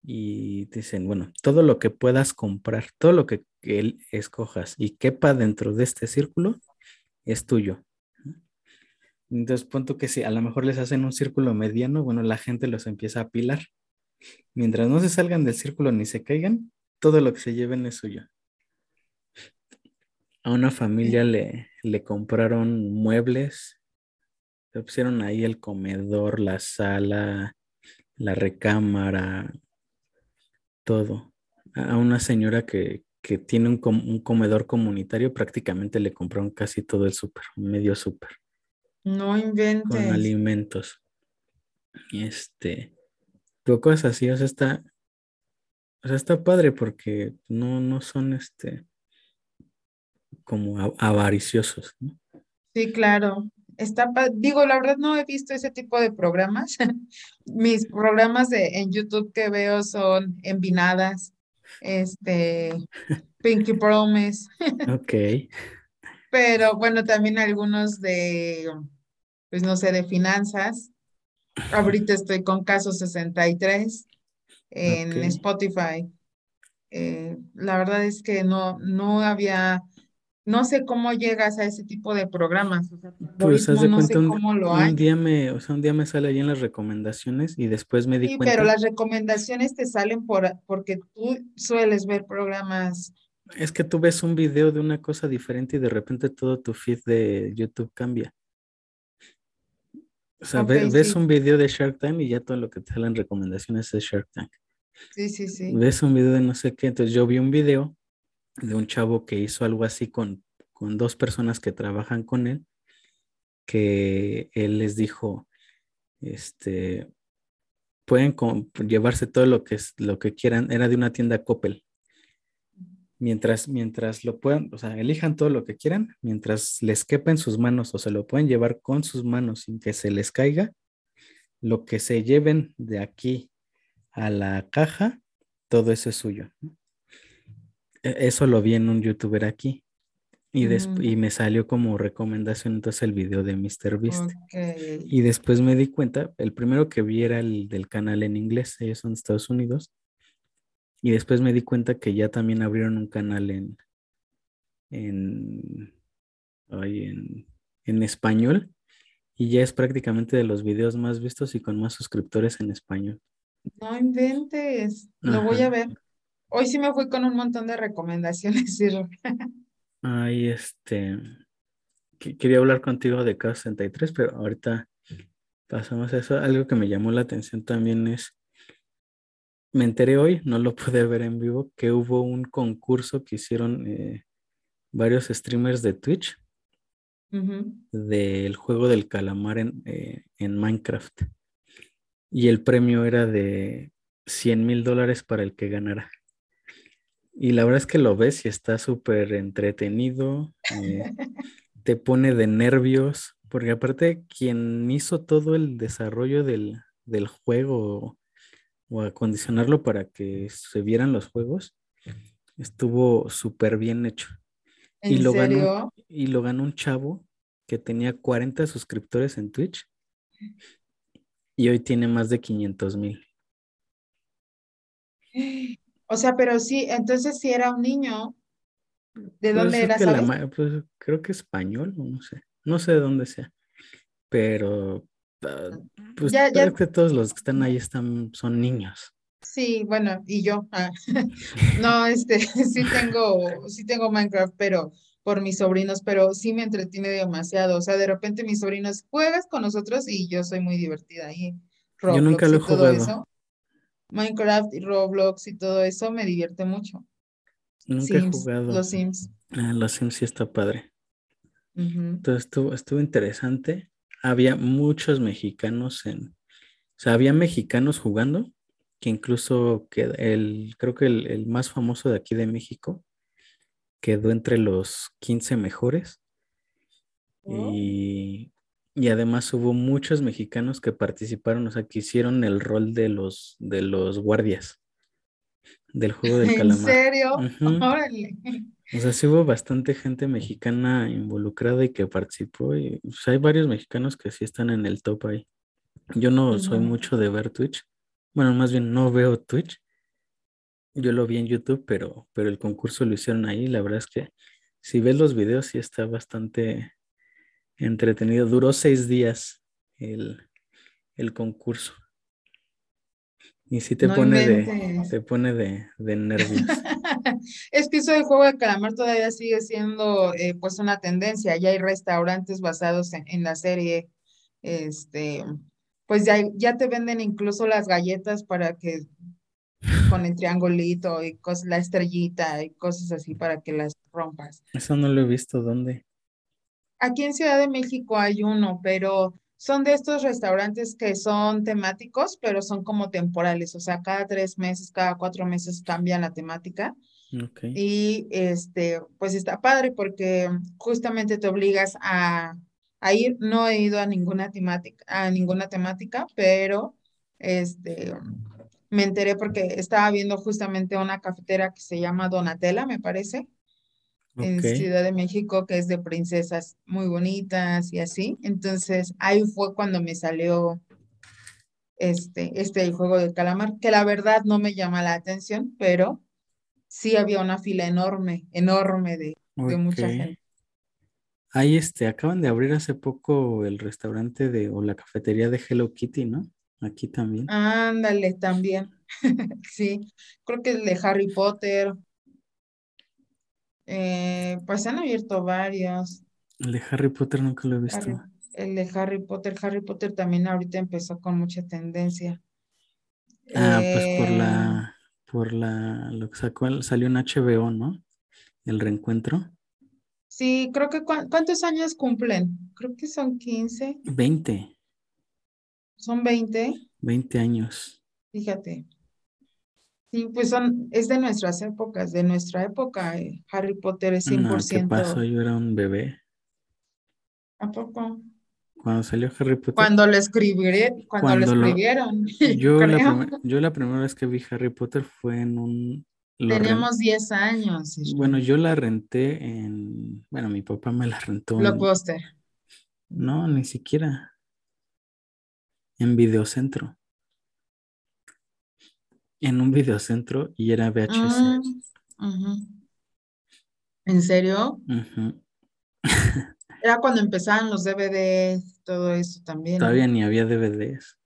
y dicen, bueno, todo lo que puedas comprar, todo lo que, él escojas y quepa dentro de este círculo es tuyo. Entonces, punto que si a lo mejor les hacen un círculo mediano, bueno, la gente los empieza a apilar. Mientras no se salgan del círculo ni se caigan, todo lo que se lleven es suyo. A una familia le, le compraron muebles, le pusieron ahí el comedor, la sala, la recámara, todo. A una señora que, tiene un, un, comedor comunitario, prácticamente le compraron casi todo el súper, medio súper. No inventes. Con alimentos. Este, cosas así, o sea, está, o sea, está padre porque no, no son este como avariciosos, ¿no? Sí, claro. Está, digo, la verdad no he visto ese tipo de programas. Mis programas de, en YouTube que veo son Envinadas, este, Pinky Promise. ok. Pero bueno, también algunos de, pues no sé, de finanzas. Ahorita estoy con Caso 63 en Spotify. Eh, la verdad es que no, no había no sé cómo llegas a ese tipo de programas. O sea, pues haz de cuenta, un, día me, o sea, un día me sale ahí en las recomendaciones y después me di sí, cuenta. pero las recomendaciones te salen por porque tú sueles ver programas. Es que tú ves un video de una cosa diferente y de repente todo tu feed de YouTube cambia. O sea, ves un video de Shark Tank y ya todo lo que te salen recomendaciones es Shark Tank. Sí, sí, sí. Ves un video de no sé qué, entonces yo vi un video de un chavo que hizo algo así con, con dos personas que trabajan con él, que él les dijo, este, pueden llevarse todo lo que, es, lo que quieran, era de una tienda Coppel. Mientras, mientras lo puedan, o sea, elijan todo lo que quieran, mientras les quepa en sus manos o se lo pueden llevar con sus manos sin que se les caiga, lo que se lleven de aquí a la caja, todo eso es suyo. E, eso lo vi en un youtuber aquí. Y, y me salió como recomendación entonces el video de Mr. Beast. Y después me di cuenta, el primero que vi era el del canal en inglés, ellos son de Estados Unidos. Y después me di cuenta que ya también abrieron un canal en, en, en, en español. Y ya es prácticamente de los videos más vistos y con más suscriptores en español. No inventes, lo voy a ver. Hoy sí me fui con un montón de recomendaciones, Ay, este, quería hablar contigo de K63, pero ahorita pasamos a eso. Algo que me llamó la atención también es, me enteré hoy, no lo pude ver en vivo, que hubo un concurso que hicieron eh, varios streamers de Twitch del juego del calamar en, eh, en Minecraft. Y el premio era de 100 mil dólares para el que ganara. Y la verdad es que lo ves y está súper entretenido, eh, te pone de nervios, porque aparte quien hizo todo el desarrollo del, juego o acondicionarlo para que se vieran los juegos, estuvo súper bien hecho. ¿En y lo serio? Ganó, y lo ganó un chavo que tenía 40 suscriptores en Twitch y hoy tiene más de 500 mil. O sea, pero sí, entonces si era un niño, ¿de pues dónde era? pues creo que español, no sé, no sé de dónde sea, pero pues ya, creo que todos los que están ahí están, son niños. Sí, bueno, y yo, ah, no, este, sí tengo, sí tengo Minecraft, pero por mis sobrinos, pero sí me entretiene demasiado, o sea, de repente mis sobrinos juegas con nosotros y yo soy muy divertida ahí. yo nunca lo he jugado. Minecraft y Roblox y todo eso me divierte mucho. Nunca he jugado. Los Sims. Ah, los Sims sí está padre. Entonces estuvo, estuvo interesante. Había muchos mexicanos en, o sea, había mexicanos jugando, que incluso que el, creo que el, el, más famoso de aquí de México quedó entre los 15 mejores. Oh. Y y además hubo muchos mexicanos que participaron, o sea, que hicieron el rol de los, de los guardias del juego del calamar. ¿En serio? Órale. O sea, sí hubo bastante gente mexicana involucrada y que participó. Y pues, hay varios mexicanos que sí están en el top ahí. Yo no soy mucho de ver Twitch. Bueno, más bien no veo Twitch, yo lo vi en YouTube, pero, pero el concurso lo hicieron ahí. La verdad es que si ves los videos, sí está bastante entretenido. Duró seis días el, el concurso. Y sí te pone de, te pone de, de nervios. es que eso del juego de calamar todavía sigue siendo eh, pues una tendencia. Ya hay restaurantes basados en, en la serie. Este, pues ya, ya te venden incluso las galletas para que con el triangulito y la estrellita y cosas así para que las rompas. Eso no lo he visto, ¿dónde? Aquí en Ciudad de México hay uno, pero son de estos restaurantes que son temáticos, pero son como temporales, o sea, cada tres meses, cada cuatro meses cambia la temática. Okay. Y este, pues está padre porque justamente te obligas a, a ir. No he ido a ninguna temática, a ninguna temática, pero este, me enteré porque estaba viendo justamente una cafetera que se llama Donatella, me parece, en Ciudad de México, que es de princesas muy bonitas y así. Entonces, ahí fue cuando me salió este, este el juego del calamar, que la verdad no me llama la atención, pero sí había una fila enorme, enorme de, de mucha gente. Ahí este, acaban de abrir hace poco el restaurante de, o la cafetería de Hello Kitty, ¿no? Aquí también. Ándale, también. sí, creo que el de Harry Potter. Eh, pues han abierto varios. El de Harry Potter nunca lo he visto. el de Harry Potter, Harry Potter también ahorita empezó con mucha tendencia. Ah, pues por la, eh, por la, lo que sacó, salió en HBO, ¿no? El reencuentro. Sí, creo que, ¿cuántos años cumplen? Creo que son 15. 20. Son 20. 20 años. Fíjate. Sí, pues son, es de nuestras épocas, de nuestra época. Eh, Harry Potter es 100%. No, ¿Qué pasó? Yo era un bebé. ¿A poco? Cuando salió Harry Potter. Cuando lo escribiré, cuando, lo escribieron. yo, la yo la primera vez que vi Harry Potter fue en un Tenemos 10 años. Bueno, yo la renté en. Bueno, mi papá me la rentó. Blockbuster. No, ni siquiera en videocentro. En un videocentro y era VHS. Ah, ¿En serio? Era cuando empezaban los DVDs, todo eso también. Todavía ni había DVDs.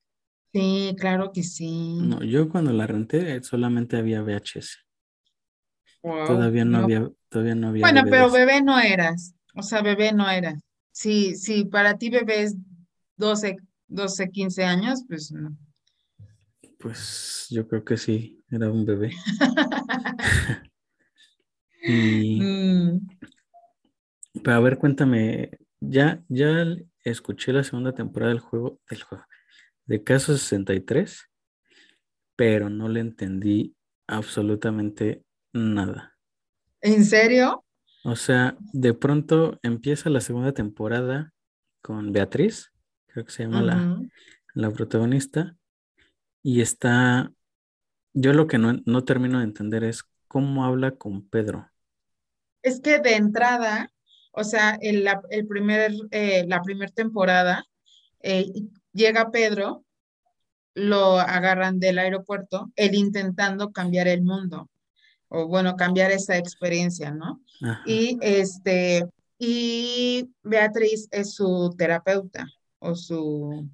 Sí, claro que sí. No, yo cuando la renté solamente había VHS. todavía no, había, todavía no había. Bueno, pero bebé no eras. O sea, bebé no eras. Sí, sí, para ti bebé es 12, 12, 15 años, pues no. Pues yo creo que sí, era un bebé. y, mm. Pero a ver, cuéntame, ya, ya escuché la segunda temporada del juego, del juego, de Caso 63, pero no le entendí absolutamente nada. ¿En serio? O sea, de pronto empieza la segunda temporada con Beatriz creo que se llama la, la, protagonista, y está, yo lo que no, termino de entender es cómo habla con Pedro. Es que de entrada, o sea, en la, el primer, eh, la primera temporada, eh, llega Pedro, lo agarran del aeropuerto, él intentando cambiar el mundo, o bueno, cambiar esa experiencia, ¿no? Y este, y Beatriz es su terapeuta o su,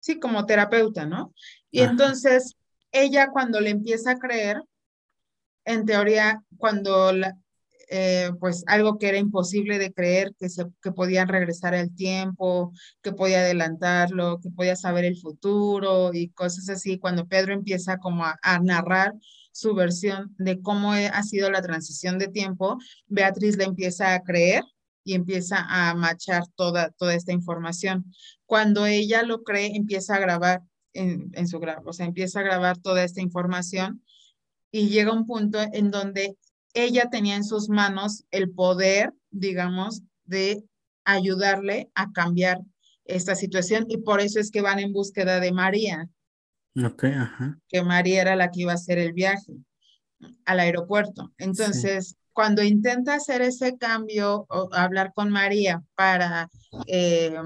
sí, como terapeuta, ¿no? Y entonces ella cuando le empieza a creer, en teoría, cuando la, eh, pues algo que era imposible de creer, que, se, que podían regresar el tiempo, que podía adelantarlo, que podía saber el futuro y cosas así, cuando Pedro empieza como a, a narrar su versión de cómo ha sido la transición de tiempo, Beatriz le empieza a creer y empieza a machar toda, toda esta información. Cuando ella lo cree, empieza a grabar en, en su grabo, o sea, empieza a grabar toda esta información y llega un punto en donde ella tenía en sus manos el poder, digamos, de ayudarle a cambiar esta situación y por eso es que van en búsqueda de María. Ok, ajá. Que María era la que iba a hacer el viaje al aeropuerto. Entonces, cuando intenta hacer ese cambio o hablar con María para eh,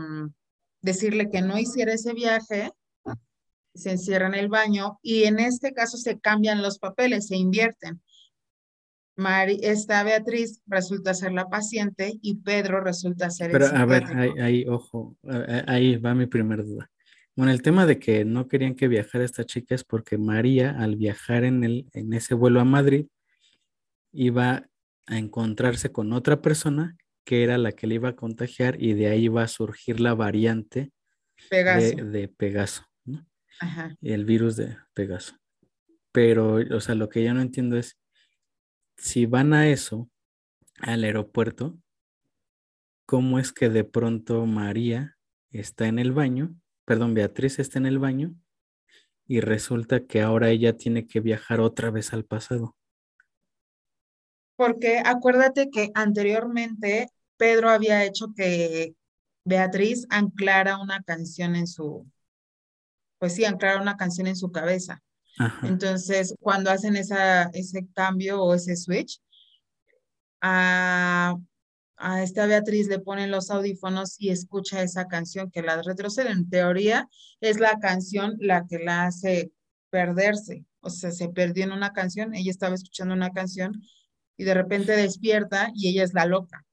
decirle que no hiciera ese viaje, se encierra en el baño y en este caso se cambian los papeles, se invierten. Mari, esta Beatriz resulta ser la paciente y Pedro resulta ser Pero el a ver, ahí, ojo, ahí va mi primer duda. Bueno, el tema de que no querían que viajara esta chica es porque María, al viajar en, el, en ese vuelo a Madrid, iba a encontrarse con otra persona que era la que le iba a contagiar y de ahí iba a surgir la variante Pegaso. de, de Pegaso, ¿no? Ajá. el virus de Pegaso. Pero, o sea, lo que yo no entiendo es, si van a eso, al aeropuerto, ¿cómo es que de pronto María está en el baño, perdón, Beatriz está en el baño y resulta que ahora ella tiene que viajar otra vez al pasado? Porque acuérdate que anteriormente Pedro había hecho que Beatriz anclara una canción en su, pues sí, anclara una canción en su cabeza. Ajá. Entonces, cuando hacen esa, ese cambio o ese switch, a, a esta Beatriz le ponen los audífonos y escucha esa canción que la retrocede. En teoría, es la canción la que la hace perderse. O sea, se perdió en una canción, ella estaba escuchando una canción y de repente despierta y ella es la loca.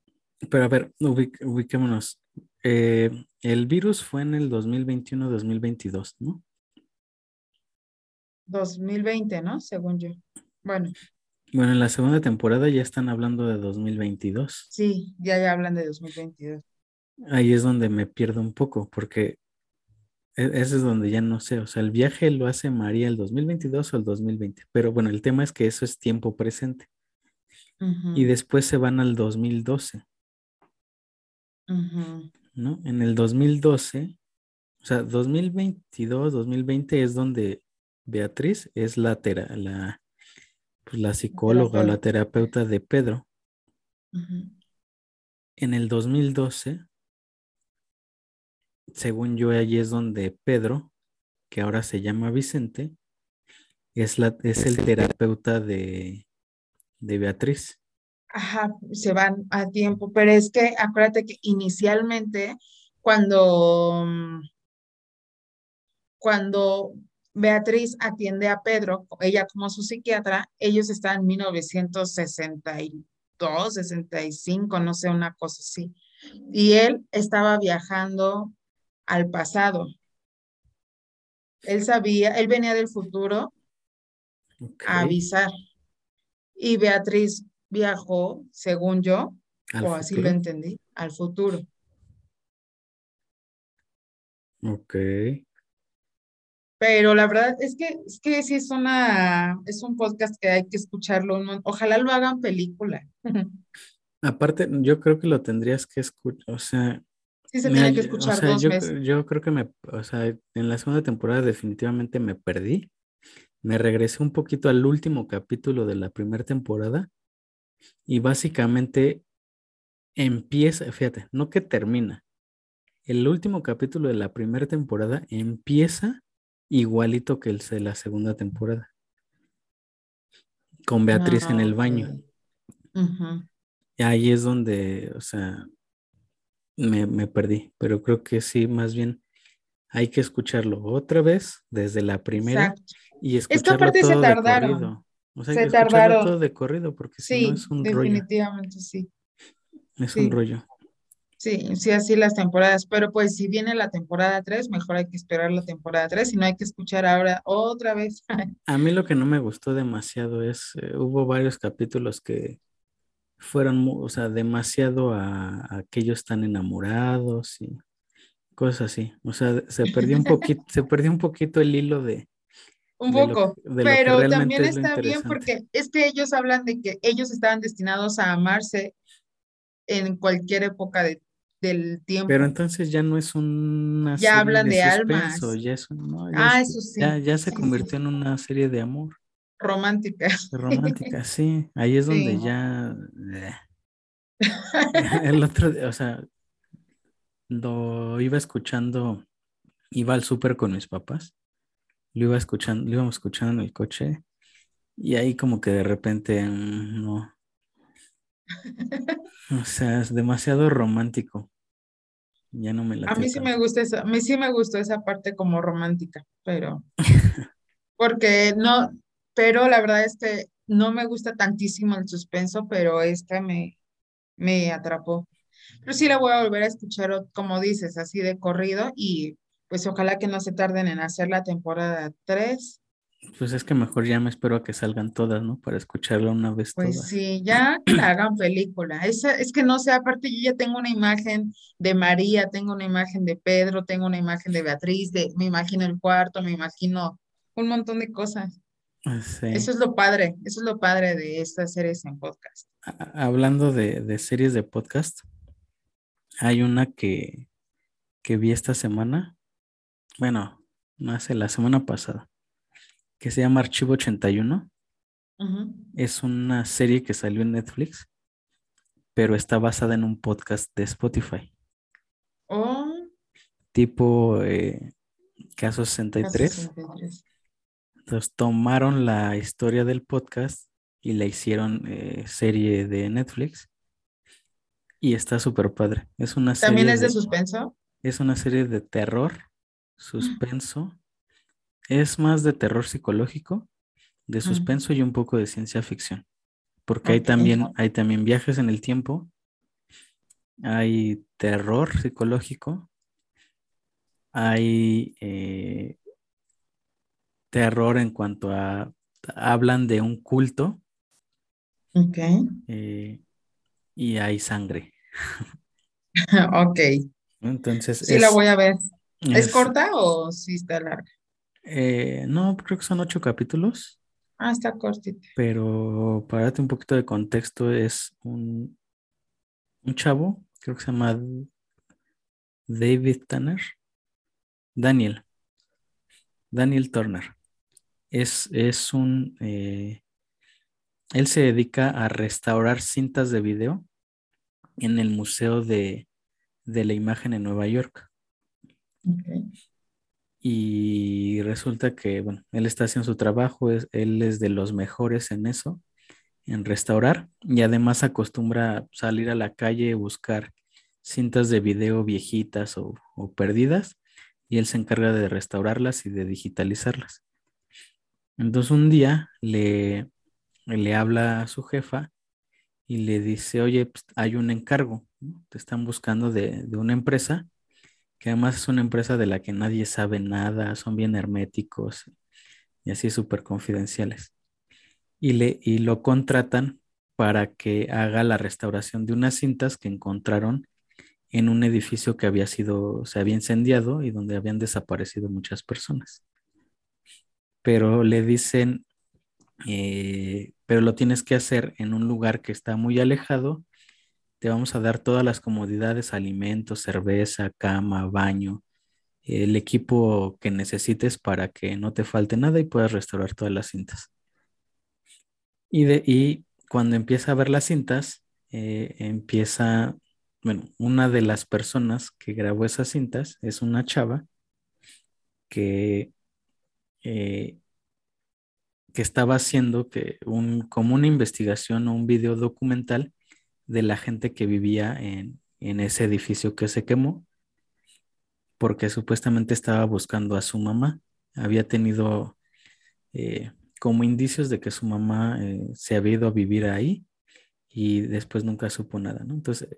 Pero a ver, ubic- ubiquémonos. Eh, el virus fue en el 2021-2022, ¿no? 2020, ¿no? Según yo. Bueno, Bueno, en la segunda temporada ya están hablando de 2022. sí, ya, ya hablan de 2022. Ahí es donde me pierdo un poco, porque e- ese es donde ya no sé, o sea, el viaje lo hace María el 2022 o el 2020, pero bueno, el tema es que eso es tiempo presente Y después se van al 2012, ujú. ¿no? En el 2012, o sea, 2022, 2020 es donde Beatriz es la, tera- la, pues, la psicóloga o la terapeuta de Pedro. En el 2012, según yo, allí es donde Pedro, que ahora se llama Vicente, es, la, es el terapeuta de, de Beatriz. Ajá, se van a tiempo, pero es que acuérdate que inicialmente cuando, cuando Beatriz atiende a Pedro, ella como su psiquiatra, ellos están en 1962, 65, no sé, una cosa así. Y él estaba viajando al pasado. Él sabía, él venía del futuro a avisar. Y Beatriz viajó, según yo, al o así lo futuro. entendí, al futuro. Ok. Pero la verdad es que, es que sí es una, es un podcast que hay que escucharlo. Ojalá lo hagan película. Aparte, yo creo que lo tendrías que escuchar, o sea, Sí se tiene que yo- o escuchar sea, dos yo, veces. yo creo que me, o sea, en la segunda temporada definitivamente me perdí. Me regresé un poquito al último capítulo de la primera temporada y básicamente empieza, fíjate, no que termina. El último capítulo de la primera temporada empieza igualito que el de la segunda temporada, con Beatriz en el baño. Y ahí es donde, o sea, me, me perdí, pero creo que sí, más bien hay que escucharlo otra vez desde la primera Exacto. Y Es que escucharlo aparte se todo de tardaron. corrido. O sea, Se tardaron. todo de corrido, porque si no Sí, es un rollo, definitivamente sí. es Sí. un rollo. Sí, sí, así las temporadas. Pero pues si viene la temporada 3, mejor hay que esperar la temporada 3 y no hay que escuchar ahora otra vez. A mí lo que no me gustó demasiado es, eh, hubo varios capítulos que fueron, o sea, demasiado a, a que ellos están enamorados y cosas así. O sea, se perdió un poquito, se perdió un poquito el hilo de, Un poco, lo pero también es está bien porque es que ellos hablan de que ellos estaban destinados a amarse en cualquier época de- del tiempo. Pero entonces ya no es una Ya hablan de de suspenso, almas. ya es, un- no, ya Ah, es- eso sí, ya, ya se sí, sí, convirtió en una serie de amor, románticas. de romántica, sí. Ahí es donde Sí. ya eh, el otro, día, o sea, lo iba escuchando, iba al súper con mis papás, lo iba escuchando, lo íbamos escuchando en el coche, y ahí como que de repente mm, no. O sea, es demasiado romántico. Ya no me la A mí sí me gusta esa, a mí sí me gustó esa parte como romántica, pero porque no, pero la verdad es que no me gusta tantísimo el suspenso, pero esta me, me atrapó. Pero sí la voy a volver a escuchar, como dices, así de corrido y pues ojalá que no se tarden en hacer la temporada 3 pues es que mejor ya me espero a que salgan todas, ¿no? Para escucharla una vez Pues sí, ya que la hagan película. Es, es que no sé, aparte yo ya tengo una imagen de María, tengo una imagen de Pedro, tengo una imagen de Beatriz, de, me imagino el cuarto, me imagino un montón de cosas. Ah, eso es lo padre, eso es lo padre de estas series en podcast. Hablando de, de series de podcast, hay una que, que vi esta semana, bueno, no hace la semana pasada que se llama Archivo 81. Es una serie que salió en Netflix, pero está basada en un podcast de Spotify. Oh. Tipo eh, Caso 63. Entonces tomaron la historia del podcast y la hicieron eh, serie de Netflix. Y está súper padre. Es una ¿También es de, suspenso? Es una serie de terror, suspenso es más de terror psicológico, de suspenso y un poco de ciencia ficción. Porque hay, también, hay también viajes en el tiempo, hay terror psicológico, hay eh, terror en cuanto a, hablan de un culto. Ok. Eh, y hay sangre. ok. Entonces. Sí, la voy a ver. ¿Es, corta o sí está larga? Eh, no, creo que son ocho capítulos. Ah, está cortito. Pero para darte un poquito de contexto, es un, un chavo, creo que se llama David Tanner. Daniel. Daniel Turner. Es, es un... Eh, él se dedica a restaurar cintas de video en el Museo de, de la Imagen en Nueva York. Y resulta que, bueno, él está haciendo su trabajo, es, él es de los mejores en eso, en restaurar, y además acostumbra salir a la calle, buscar cintas de video viejitas o, perdidas, y él se encarga de restaurarlas y de digitalizarlas. Entonces un día le, le habla a su jefa y le dice, oye, pues, hay un encargo, te están buscando de, de una empresa que además es una empresa de la que nadie sabe nada, son bien herméticos y así súper confidenciales. Y, le, y lo contratan para que haga la restauración de unas cintas que encontraron en un edificio que había sido, se había incendiado y donde habían desaparecido muchas personas. Pero le dicen, eh, pero lo tienes que hacer en un lugar que está muy alejado te vamos a dar todas las comodidades, alimentos, cerveza, cama, baño, el equipo que necesites para que no te falte nada y puedas restaurar todas las cintas. Y, de, y cuando empieza a ver las cintas, eh, empieza, bueno, una de las personas que grabó esas cintas es una chava que, eh, que estaba haciendo que un, como una investigación o un video documental de la gente que vivía en, ese edificio que se quemó, porque supuestamente estaba buscando a su mamá. Había tenido eh, como indicios de que su mamá eh, se había ido a vivir ahí y después nunca supo nada. Entonces,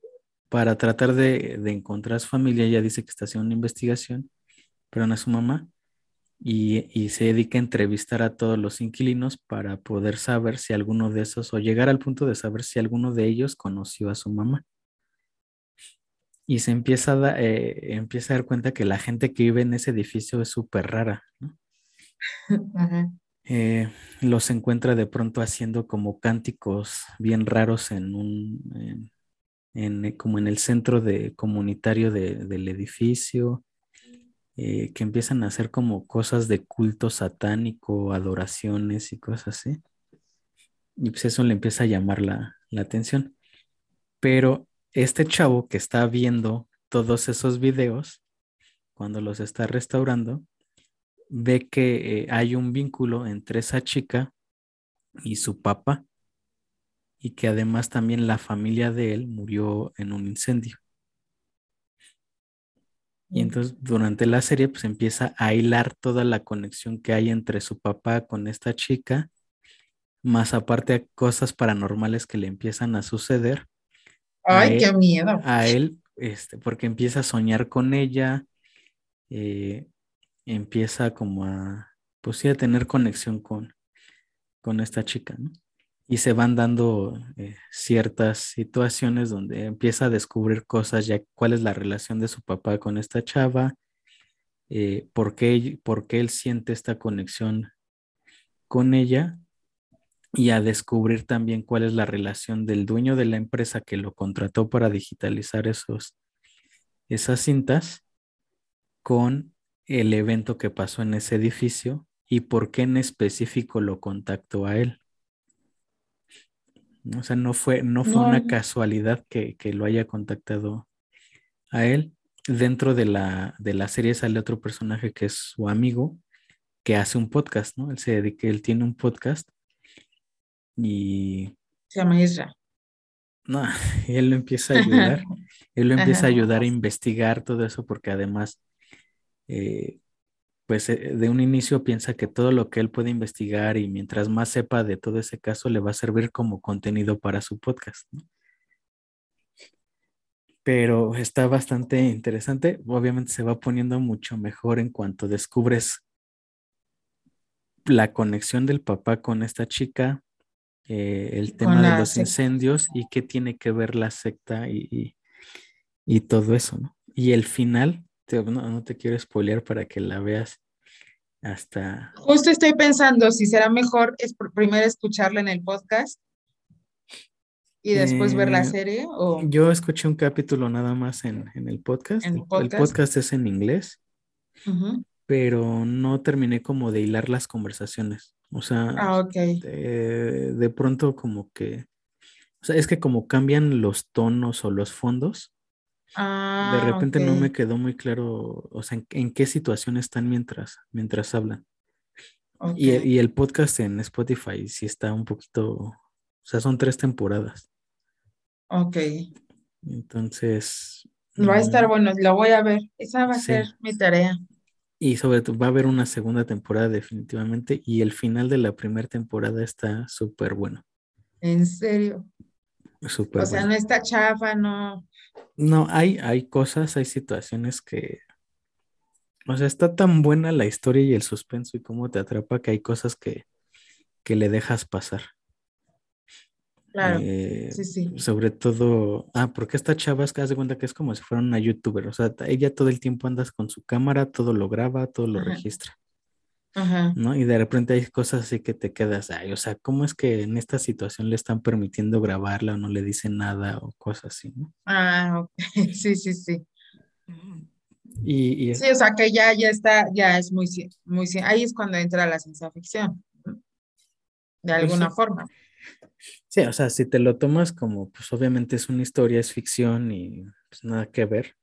para tratar de, de encontrar a su familia, ella dice que está haciendo una investigación, pero no a su mamá, y, se dedica a entrevistar a todos los inquilinos para poder saber si alguno de esos, o llegar al punto de saber si alguno de ellos conoció a su mamá. Y se empieza a, eh, empieza a dar cuenta que la gente que vive en ese edificio es súper rara. Eh, los encuentra de pronto haciendo como cánticos bien raros en un, en, como en el centro de, comunitario del edificio eh, que empiezan a hacer como cosas de culto satánico, adoraciones y cosas así. Y pues eso le empieza a llamar la, atención. Pero este chavo que está viendo todos esos videos, cuando los está restaurando, ve que eh, hay un vínculo entre esa chica y su papá, y que además también la familia de él murió en un incendio. Y entonces durante la serie pues empieza a hilar toda la conexión que hay entre su papá con esta chica, más aparte cosas paranormales que le empiezan a suceder. Ay, qué miedo. A él, este, porque empieza a soñar con ella, eh, empieza como a, pues sí, a tener conexión con, con esta chica, ¿no? Y se van dando eh, ciertas situaciones donde empieza a descubrir cosas, ya cuál es la relación de su papá con esta chava, eh, por, qué, por, qué, él siente esta conexión con ella y a descubrir también cuál es la relación del dueño de la empresa que lo contrató para digitalizar esos, esas cintas con el evento que pasó en ese edificio y por qué en específico lo contactó a él. O sea, no fue, no fue una casualidad que, lo haya contactado a él. Dentro de la, de la serie sale otro personaje que es su amigo, que hace un podcast, ¿no? Él se dedica, él tiene un podcast y... Se llama Isra. No, él lo empieza a ayudar. él lo empieza a ayudar a investigar todo eso porque además eh, pues eh, de un inicio piensa que todo lo que él puede investigar y mientras más sepa de todo ese caso le va a servir como contenido para su podcast. Pero está bastante interesante. Obviamente se va poniendo mucho mejor en cuanto descubres la conexión del papá con esta chica, eh, el tema de los incendios y qué tiene que ver la secta y, todo eso, ¿no? Y el final, no, te quiero spoilear para que la veas hasta... Justo estoy pensando si será mejor es primero escucharla en el podcast y después ver la eh, serie o... Yo escuché un capítulo nada más en, el, podcast. el, podcast. es en inglés, pero no terminé como de hilar las conversaciones. O sea, ah, de, pronto como que... O sea, es que como cambian los tonos o los fondos, de ah, repente no me quedó muy claro, o sea, en, qué situación están mientras, mientras hablan. Y, el podcast en Spotify sí está un poquito, o sea, son tres temporadas. Ok. Entonces. Va a estar mm, bueno, lo voy a ver. Esa va a ser mi tarea. Y sobre todo va a haber una segunda temporada definitivamente y el final de la primera temporada está súper bueno. ¿En serio? Súper o sea, no está chafa, no. No, hay, hay cosas, hay situaciones que, o sea, está tan buena la historia y el suspenso y cómo te atrapa que hay cosas que, que le dejas pasar. Claro. Eh, sí, sí. Sobre todo, ah, porque esta chava es que hace cuenta que es como si fuera una youtuber, o sea, ella todo el tiempo andas con su cámara, todo lo graba, todo lo registra. ¿No? Y de repente hay cosas así que te quedas, ay, o sea, ¿cómo es que en esta situación le están permitiendo grabarla o no le dicen nada o cosas así, ¿no? Ah, ok, sí, sí, sí. Y, Sí, o sea que ya, ya está, ya es muy, muy, ahí es cuando entra la ciencia ficción, de pues alguna forma. Sí, o sea, si te lo tomas como, pues obviamente es una historia, es ficción y pues nada que ver.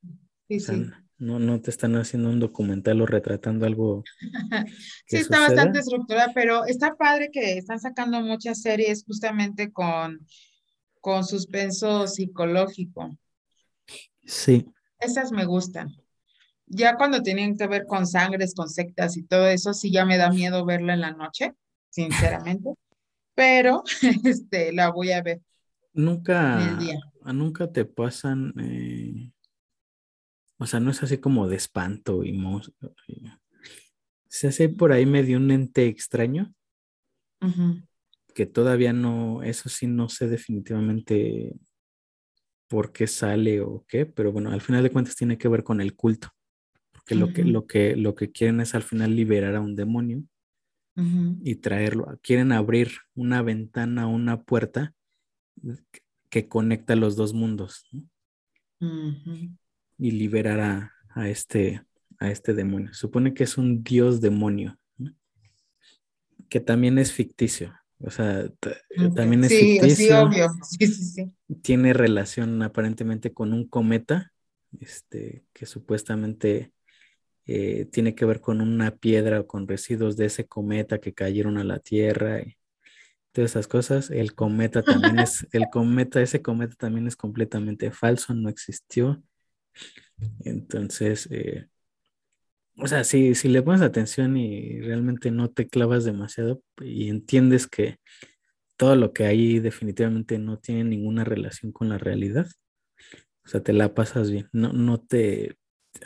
Sí, sí. No, no te están haciendo un documental o retratando algo. sí, está bastante estructurada, pero está padre que están sacando muchas series justamente con, con suspenso psicológico. Sí. Esas me gustan. Ya cuando tienen que ver con sangres, con sectas y todo eso, sí ya me da miedo verla en la noche, sinceramente. pero este, la voy a ver. Nunca, nunca te pasan eh, o sea, no es así como de espanto y Se hace por ahí medio un ente extraño. Que todavía no, eso sí no sé definitivamente por qué sale o qué, pero bueno, al final de cuentas tiene que ver con el culto. Porque lo, que, lo, que, lo que quieren es al final liberar a un demonio y traerlo. Quieren abrir una ventana, una puerta que conecta los dos mundos. ¿no? Y liberar a, este, a este demonio. Supone que es un dios demonio, que también es ficticio. O sea, también es ficticio. Sí, obvio. Sí, sí, sí. Tiene relación aparentemente con un cometa, este, que supuestamente eh, tiene que ver con una piedra o con residuos de ese cometa que cayeron a la Tierra y todas esas cosas. El cometa también es, el cometa, ese cometa también es completamente falso, no existió. Entonces, eh, o sea, si, si le pones atención y realmente no te clavas demasiado y entiendes que todo lo que hay definitivamente no tiene ninguna relación con la realidad, o sea, te la pasas bien. No, no te.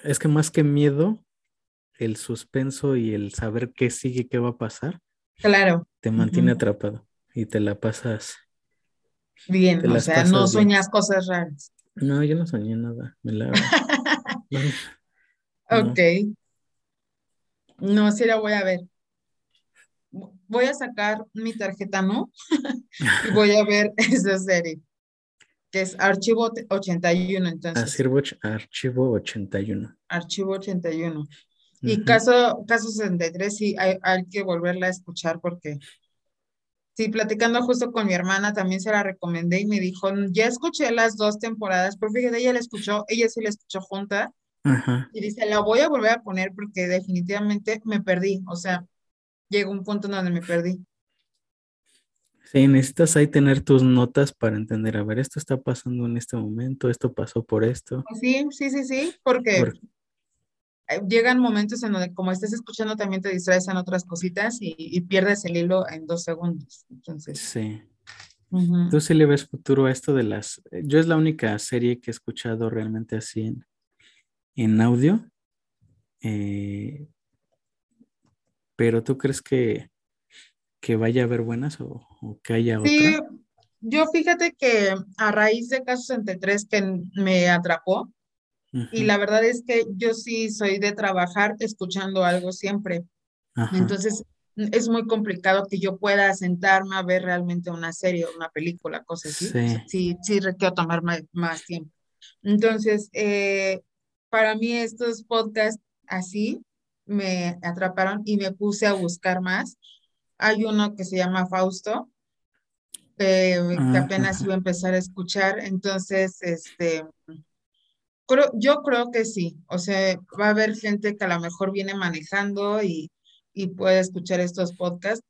Es que más que miedo, el suspenso y el saber qué sigue, qué va a pasar, Claro. te mantiene atrapado y te la pasas. Bien, Te o sea, no bien. sueñas cosas raras. No, yo no soñé nada. Me la. No, Ok, no. sí la voy a ver. Voy a sacar mi tarjeta, ¿no? Y voy a ver esa serie, que es Archivo 81, entonces, Archivo, archivo 81. Archivo 81. Y Ujú. caso, caso 63, sí, hay, hay que volverla a escuchar porque, sí, platicando justo con mi hermana, también se la recomendé y me dijo, ya escuché las dos temporadas, pero fíjate, ella la escuchó, ella sí la escuchó junta Ajá. y dice, la voy a volver a poner porque definitivamente me perdí, o sea, llegó un punto donde me perdí. Sí, necesitas ahí tener tus notas para entender, a ver, esto está pasando en este momento, esto pasó por esto. Sí, sí, sí, sí, porque Por- llegan momentos en donde como estés escuchando también te distraes en otras cositas y, y pierdes el hilo en dos segundos. Entonces, Sí. ¿Tú sí le ves futuro a esto de las... Yo es la única serie que he escuchado realmente así en, en audio. eh, pero ¿tú crees que, que vaya a haber buenas o, o que haya Sí, otra? yo fíjate que a raíz de Caso 63 que me atrapó y la verdad es que yo sí soy de trabajar escuchando algo siempre. Ajá. Entonces, es muy complicado que yo pueda sentarme a ver realmente una serie una película, cosas así. Sí. sí, sí requiero tomar ma- más, tiempo. Entonces, eh, para mí estos podcasts así me atraparon y me puse a buscar más. Hay uno que se llama Fausto, eh, que Ah, apenas iba a empezar a escuchar. Entonces, este, creo, yo creo que sí. O sea, va a haber gente que a lo mejor viene manejando y, y puede escuchar estos podcasts,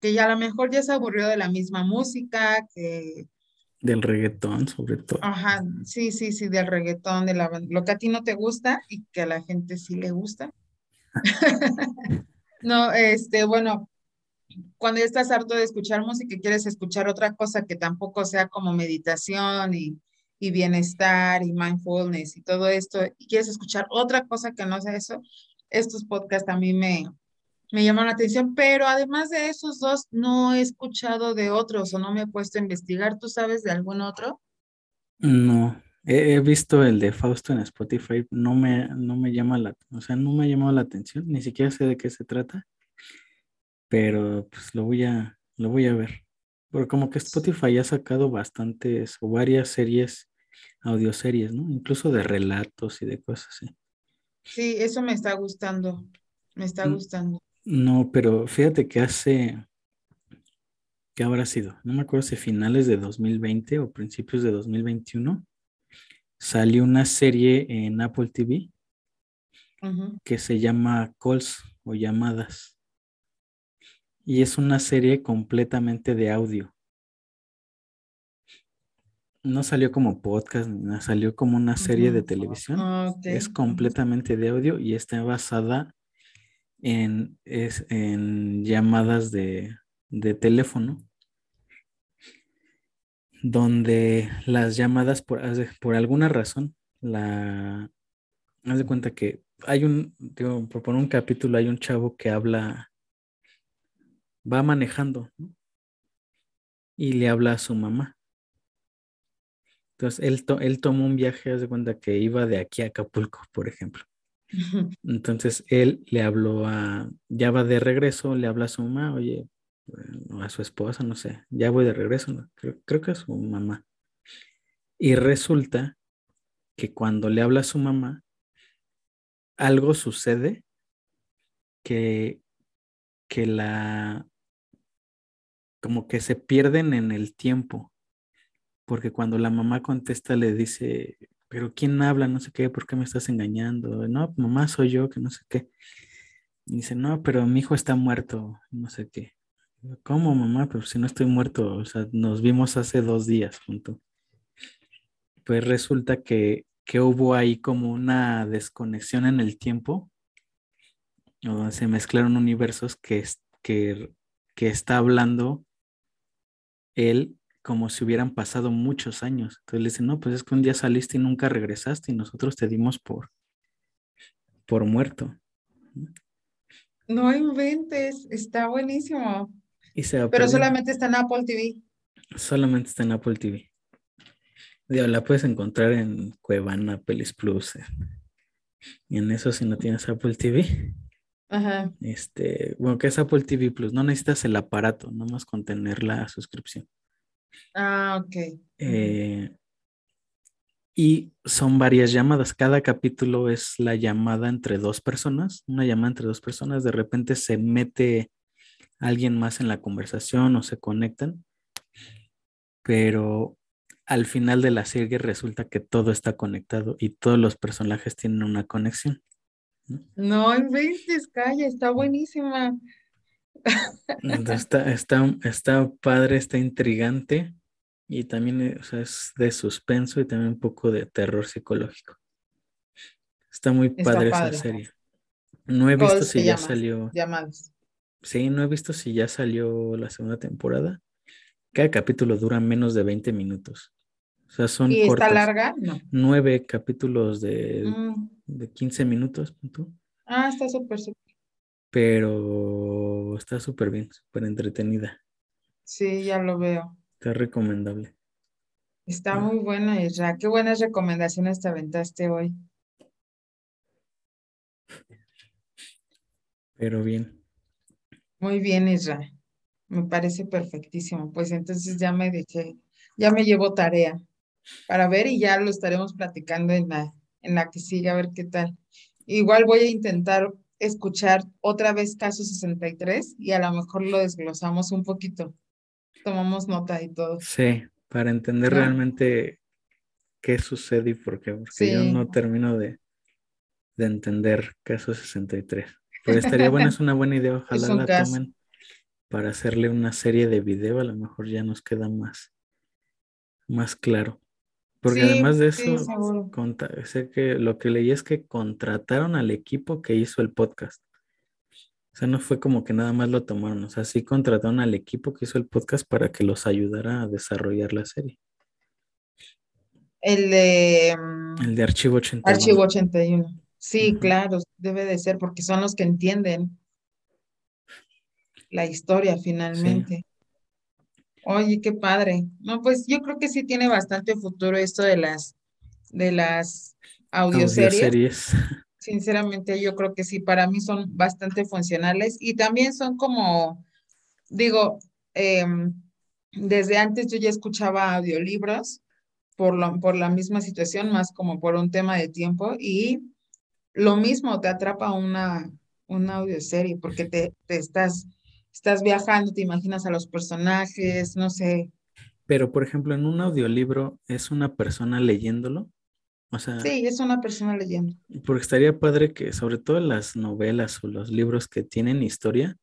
que ya a lo mejor ya se aburrió de la misma música, que, Del reggaetón, sobre todo. ajá, sí, sí, sí, del reggaetón, de la, lo que a ti no te gusta y que a la gente sí le gusta. No, este, bueno, cuando ya estás harto de escuchar música y quieres escuchar otra cosa que tampoco sea como meditación y, y bienestar y mindfulness y todo esto, y quieres escuchar otra cosa que no sea eso, estos podcasts a mí me, me llaman la atención, pero además de esos dos, no he escuchado de otros o no me he puesto a investigar. ¿Tú sabes de algún otro? No, he, he visto el de Fausto en Spotify, no me, no me llama la, o sea, no me ha llamado la atención, ni siquiera sé de qué se trata, pero pues lo voy a, lo voy a ver. Porque como que Spotify ha sacado bastantes o varias series, audioseries, ¿no? Incluso de relatos y de cosas así. Sí, eso me está gustando, me está N- gustando. No, pero fíjate que hace, ¿qué habrá sido? No me acuerdo si finales de 2020 o principios de 2021, salió una serie en Apple TV que se llama Calls o llamadas. Y es una serie completamente de audio. No salió como podcast, nada, salió como una serie de televisión. Ah. Es completamente de audio y está basada en, es, en llamadas de, de teléfono, donde las llamadas por, por alguna razón, la, haz de cuenta que hay un, digo, por poner un capítulo, hay un chavo que habla, va manejando, ¿no? y le habla a su mamá. Entonces, él, to- él tomó un viaje, haz de cuenta que iba de aquí a Acapulco, por ejemplo. Entonces, él le habló a, ya va de regreso, le habla a su mamá, oye, a su esposa, no sé, ya voy de regreso, ¿no? Creo, creo que a su mamá. Y resulta que cuando le habla a su mamá, algo sucede que, que la, como que se pierden en el tiempo, porque cuando la mamá contesta le dice, pero ¿quién habla? No sé qué, ¿por qué me estás engañando? No, mamá, soy yo, que no sé qué. Dice, no, pero mi hijo está muerto, no sé qué. ¿Cómo, mamá? Pero si no estoy muerto, o sea, nos vimos hace dos días juntos. Pues resulta que que hubo ahí como una desconexión en el tiempo, donde se mezclaron universos que, que, que está hablando él como si hubieran pasado muchos años. Entonces le dicen, no, pues es que un día saliste y nunca regresaste y nosotros te dimos por, por muerto. No inventes, está buenísimo. Pero solamente está en Apple TV. Solamente está en Apple TV. la puedes encontrar en Cuevana, Pelis Plus. Y en eso si no tienes Apple TV. Ajá. Este, bueno, que es Apple TV Plus, no necesitas el aparato, nomás con tener la suscripción. Ah, ok. Eh, y son varias llamadas. Cada capítulo es la llamada entre dos personas, una llamada entre dos personas. De repente se mete alguien más en la conversación o se conectan. Pero al final de la serie resulta que todo está conectado y todos los personajes tienen una conexión. No inventes, calla, está buenísima. Está, está, está padre, está intrigante y también eh, es de suspenso y también un poco de terror psicológico. Está muy padre, esa serie. No he visto si ya salió. Llamadas. Sí, no he visto si ya salió la segunda temporada. Cada capítulo dura menos de 20 minutos. O sea, son ¿Y está larga? Nueve capítulos de, mm. De 15 minutos. Ah, está súper, súper pero está súper bien, súper entretenida. Sí, ya lo veo. Está recomendable. Está muy buena, Isra. Qué buenas recomendaciones te aventaste hoy. Pero bien. Muy bien, Isra. Me parece perfectísimo. Pues entonces ya me dejé, ya me llevo tarea para ver y ya lo estaremos platicando en la, en la que sigue, a ver qué tal. Igual voy a intentar escuchar otra vez caso 63 y a lo mejor lo desglosamos un poquito. Tomamos nota y todo. Sí, para entender realmente qué sucede y por qué, porque yo no termino de, entender caso 63. Pero estaría bueno, es una buena idea, ojalá la tomen para hacerle una serie de video, a lo mejor ya nos queda más, más claro. Porque además de eso, sé que lo que leí es que contrataron al equipo que hizo el podcast. O sea, no fue como que nada más lo tomaron, o sea, sí contrataron al equipo que hizo el podcast para que los ayudara a desarrollar la serie. El de... El de Archivo 81. Archivo 81. Sí, claro, debe de ser porque son los que entienden la historia finalmente. Oye, qué padre. No, pues yo creo que sí tiene bastante futuro esto de las de las audioseries. Sinceramente, yo creo que sí, para mí son bastante funcionales y también son como, digo, em, desde antes yo ya escuchaba audiolibros por, lo, por la misma situación, más como por un tema de tiempo y lo mismo te atrapa una, una audioserie porque te, te estás estás viajando, te imaginas a los personajes, no sé. Pero, por ejemplo, en un audiolibro, ¿es una persona leyéndolo? O sea, sí, es una persona leyendo. Porque estaría padre que, sobre todo las novelas o los libros que tienen historia,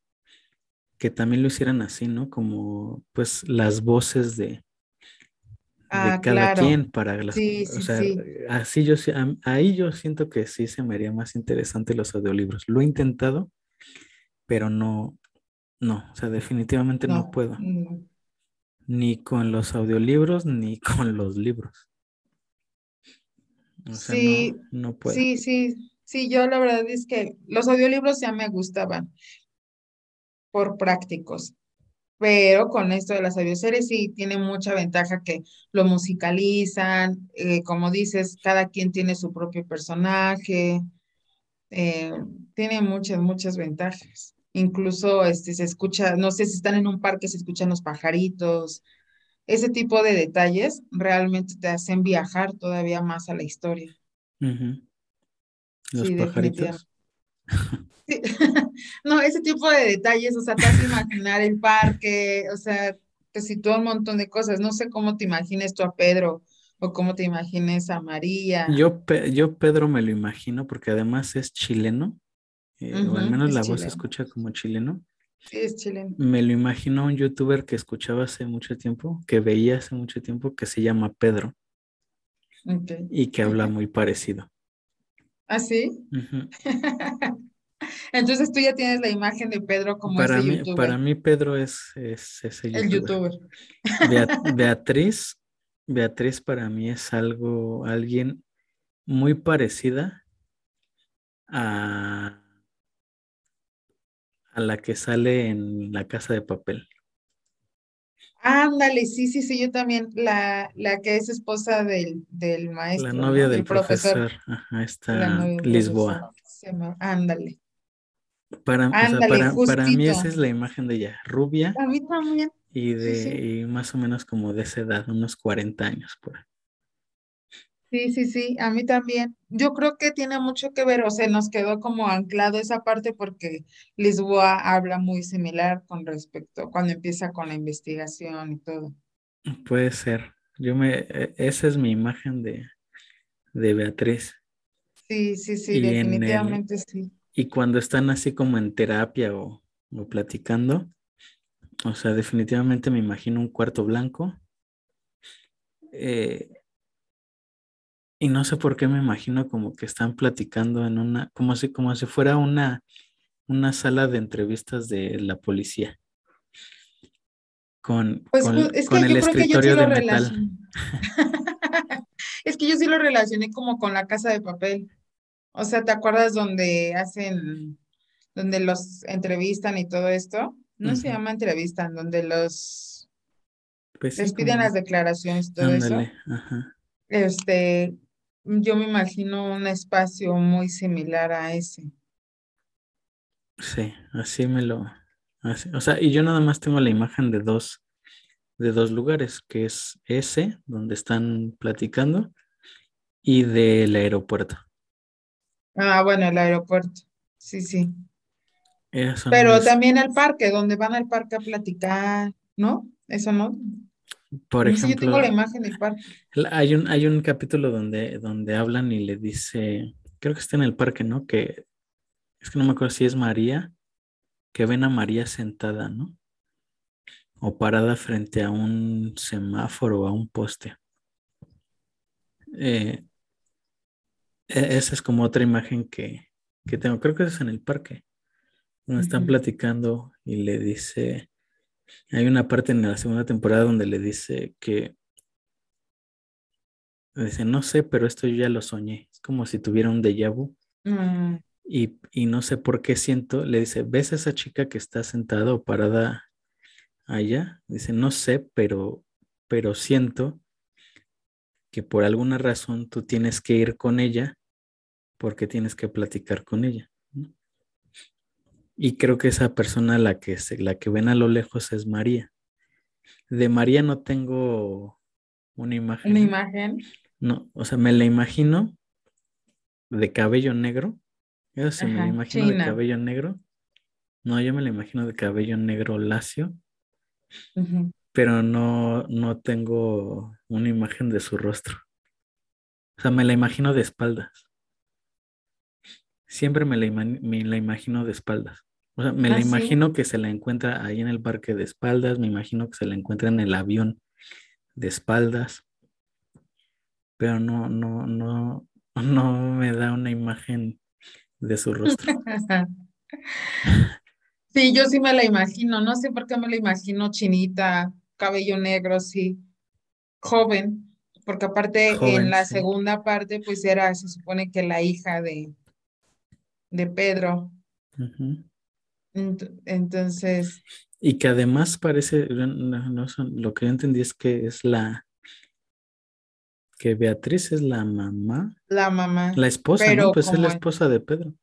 que también lo hicieran así, ¿no? Como, pues, las voces de, ah, cada quien para las sí, sí, o sea, así yo ahí yo siento que sí se me haría más interesante los audiolibros. Lo he intentado, pero no, no, o sea, definitivamente no, puedo. Ni con los audiolibros, ni con los libros. O sea, sí, no, puedo. Sí, sí, sí, yo la verdad es que los audiolibros ya me gustaban por prácticos, pero con esto de las audioseries sí tiene mucha ventaja que lo musicalizan, eh, como dices, cada quien tiene su propio personaje, eh, tiene muchas, muchas ventajas. Incluso este, se escucha, no sé si están en un parque, se escuchan los pajaritos. Ese tipo de detalles realmente te hacen viajar todavía más a la historia. Los pajaritos. no, ese tipo de detalles, o sea, te hace imaginar el parque, o sea, te sitúa un montón de cosas. No sé cómo te imagines tú a Pedro o cómo te imagines a María. Yo, yo Pedro me lo imagino porque además es chileno eh, o al menos la voz se escucha como chileno. Sí, es chileno. Me lo imagino un youtuber que escuchaba hace mucho tiempo, que veía hace mucho tiempo, que se llama Pedro. Ok. y que habla muy parecido. ¿Ah, sí? Entonces tú ya tienes la imagen de Pedro como Para ese mí, youtuber, para mí Pedro es, es ese el youtuber. youtuber. Bea- Beatriz, Beatriz para mí es algo, alguien muy parecida a, a la que sale en La Casa de Papel. Ándale, sí, sí, sí, yo también, la, la que es esposa del, del La maestro, novia ¿no? del El profesor, profesor, ajá, la está novia Lisboa. profesor. Ándale, Para, o sea, ándale, para, para mí esa es la imagen de ella, rubia A mí también, y sí, de sí. y más o menos como de esa edad, unos 40 años por ahí. Sí, sí, sí, a mí también. Yo creo que tiene mucho que ver, o sea, nos quedó como anclado esa parte porque Lisboa habla muy similar con respecto, cuando empieza con la investigación y todo. Puede ser. Yo me, e- esa es mi imagen de, de Beatriz. Sí, sí, sí, Y en el, definitivamente sí. y cuando están así como en terapia o, o platicando, o sea, definitivamente me imagino un cuarto blanco. eh, y no sé por qué me imagino como que están platicando en una, como si, como si fuera una, una sala de entrevistas de la policía. Con, Pues con, ju- es con que el yo creo que yo sí escritorio lo de metal. relacioné. Es que yo sí lo relacioné como con la casa de papel. O sea, ¿te acuerdas donde hacen, donde los entrevistan y todo esto? No se llama entrevistan, donde los Pues sí, les piden como, las declaraciones y todo eso. ajá. Este, yo me imagino un espacio muy similar a ese. Sí, así me lo, así- o sea, y yo nada más tengo la imagen de dos, de dos lugares, que es ese, donde están platicando, y del aeropuerto. Ah, bueno, el aeropuerto. Sí, sí. Pero también el parque, donde van al parque a platicar, ¿no? Eso no. Por Sí, yo tengo la ejemplo, imagen parque. hay un, hay un capítulo donde, donde hablan y le dice, creo que está en el parque, ¿no? Que es que no me acuerdo si es María, que ven a María sentada, ¿no? O parada frente a un semáforo o a un poste. Eh, e- esa es como otra imagen que, que tengo. Creo que es en el parque, donde están platicando y le dice, hay una parte en la segunda temporada donde le dice que, le dice, no sé, pero esto yo ya lo soñé. Es como si tuviera un déjà vu. Mm, Y, y no sé por qué siento, le dice, ¿ves a esa chica que está sentada o parada allá? Dice, no sé, pero, pero siento que por alguna razón tú tienes que ir con ella porque tienes que platicar con ella. Y creo que esa persona la que, se, la que ven a lo lejos es María. De María no tengo una imagen. una imagen. No, o sea, me la imagino de cabello negro. Yo sí me la imagino de cabello negro. No, yo me la imagino de cabello negro lacio, pero no, no tengo una imagen de su rostro. O sea, me la imagino de espaldas. Siempre me la, me la imagino de espaldas. O sea, me la Ah, sí. imagino que se la encuentra ahí en el parque de espaldas, me imagino que se la encuentra en el avión de espaldas, pero no, no, no, no me da una imagen de su rostro. Sí, yo sí me la imagino. No sé por qué me la imagino chinita, cabello negro, sí, joven. Porque aparte en la sí. segunda parte, pues era, se supone que la hija de, de Pedro. Entonces, Y que además parece, no, son- lo que yo entendí es que es la, que Beatriz es la mamá, la mamá, la esposa, ¿no? Pues es la en, esposa de Pedro.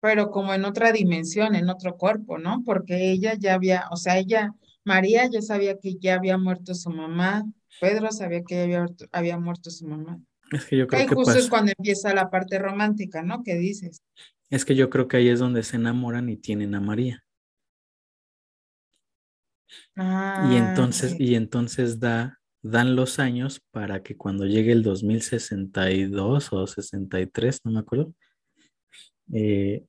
pero como en otra dimensión, en otro cuerpo, ¿no? Porque ella ya había, o sea, ella, María ya sabía que ya había muerto su mamá, Pedro sabía que ya había, había muerto su mamá. Es que yo creo ahí que justo es cuando empieza la parte romántica, ¿no? Que dices. es que yo creo que ahí es donde se enamoran y tienen a María. Y Ah, entonces, ok. y entonces da, dan los años para que cuando llegue el 2062 o 63, no me acuerdo, eh,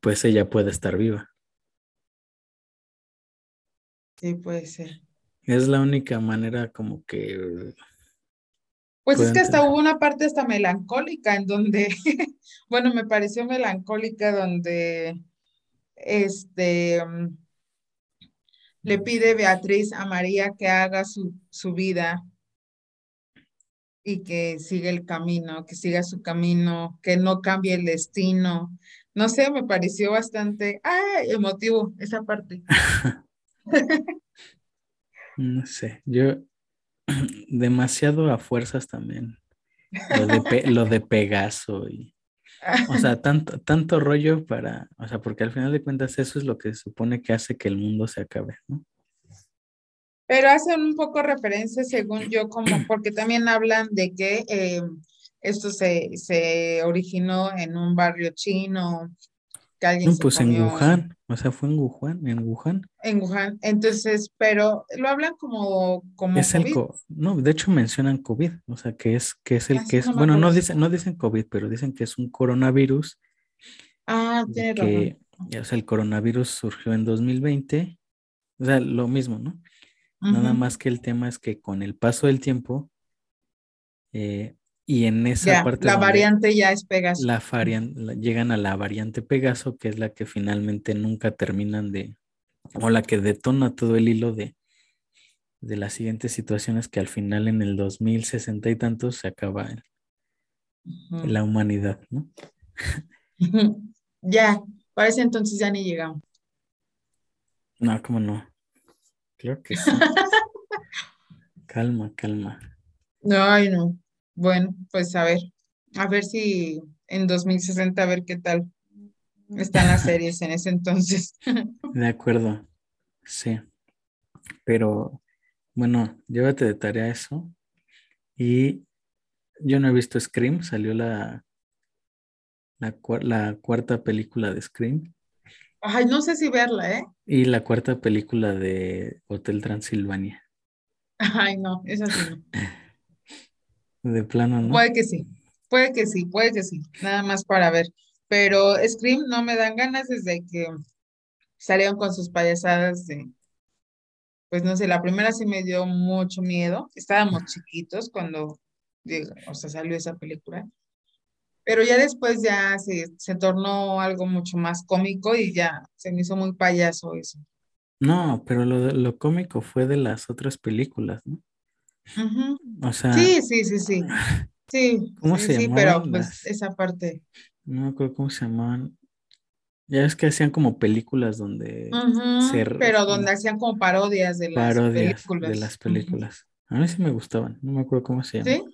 pues ella pueda estar viva. Sí, puede ser. Es la única manera como que Pues es que hasta hubo una parte hasta melancólica en donde, bueno, me pareció melancólica donde este mm, le pide Beatriz a María que haga su, su vida y que siga el camino, que siga su camino, que no cambie el destino. No sé, me pareció bastante emotivo esa parte. no sé, yo demasiado a fuerzas también. Lo de, lo de Pegaso y o sea, tanto, tanto rollo para, o sea, porque al final de cuentas eso es lo que se supone que hace que el mundo se acabe, ¿no? Pero hacen un poco referencia, según yo, como porque también hablan de que eh, esto se, se, originó en un barrio chino, que alguien no, pues en Wuhan, o sea, fue en Wuhan, en Wuhan. En Wuhan, entonces, pero lo hablan como, como es El no, de hecho mencionan COVID, o sea, que es, que es el ah, que es, bueno, no dicen, no dicen COVID, pero dicen que es un coronavirus. Ah, tiene que, O sea, el coronavirus surgió en 2020, o sea, lo mismo, ¿no? Nada más que el tema es que con el paso del tiempo eh, y en esa parte... La variante ya es Pegaso. La llegan a la variante Pegaso, que es la que finalmente nunca terminan de, o la que detona todo el hilo de, de las siguientes situaciones que al final en el 2060 y tantos se acaba la humanidad, ¿no? ya, parece entonces ya ni llegamos. No, ¿cómo no? Creo que sí. calma, calma. No, ay, no. Bueno, pues a ver, a ver si en 2060, a ver qué tal están las series en ese entonces. De acuerdo, sí. Pero bueno, llévate de tarea eso. Y yo no he visto Scream, salió la, la, la cuarta película de Scream. Ay, no sé si verla, ¿eh? Y la cuarta película de Hotel Transilvania. Ay, no, esa sí no. De plano, ¿no? Puede que sí, puede que sí, puede que sí, nada más para ver. Pero Scream no me dan ganas desde que salieron con sus payasadas de, pues no sé, la primera sí me dio mucho miedo. Estábamos chiquitos cuando, o sea, salió esa película. Pero ya después ya se, se tornó algo mucho más cómico y ya se me hizo muy payaso eso. No, pero lo, lo cómico fue de las otras películas, ¿no? O sea. Sí, sí, sí, sí. Sí, ¿cómo se sí, pero pues esa parte. No me acuerdo cómo se llamaban. Ya es que hacían como películas donde Pero donde hacían como parodias de las películas. De las películas. A mí sí me gustaban, no me acuerdo cómo se llama.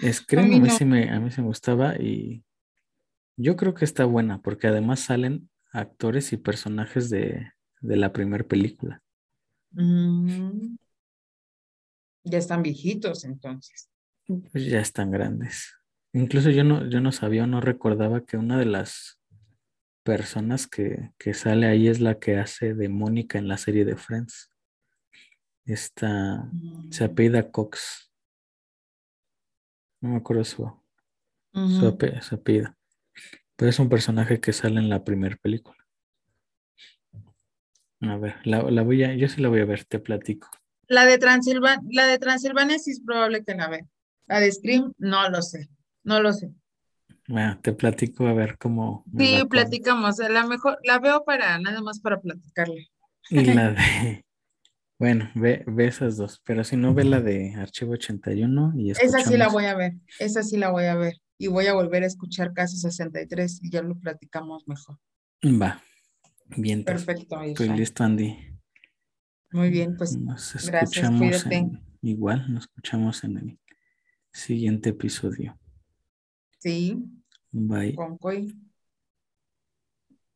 ¿Sí? Scream a mí, sí me, a mí sí me gustaba y yo creo que está buena porque además salen actores y personajes de, de la primera película. Ya están viejitos entonces. Pues ya están grandes. Incluso yo no, yo no sabía, no recordaba que una de las personas que, que sale ahí es la que hace de Mónica en la serie de Friends. Esta se mm. apellida Cox. No me acuerdo su, su, apellido. Pero es un personaje que sale en la primera película. A ver, la, la, voy a, yo sí la voy a ver, te platico. La de Transilvania, la de Transilvania sí es probable que la vea. La de Scream, no lo sé, no lo sé. Bueno, te platico a ver cómo. Sí, platicamos. La mejor, la veo para nada más para platicarle. Y la de. Bueno, ve, ve esas dos, pero si no, ve la de Archivo 81 y Esa sí la voy a ver, esa sí la voy a ver. Y voy a volver a escuchar Caso 63 y ya lo platicamos mejor. Va, bien. Perfecto. Estoy listo, Andy. Muy bien, pues nos escuchamos igual, nos escuchamos en el siguiente episodio. Sí. Bye. Con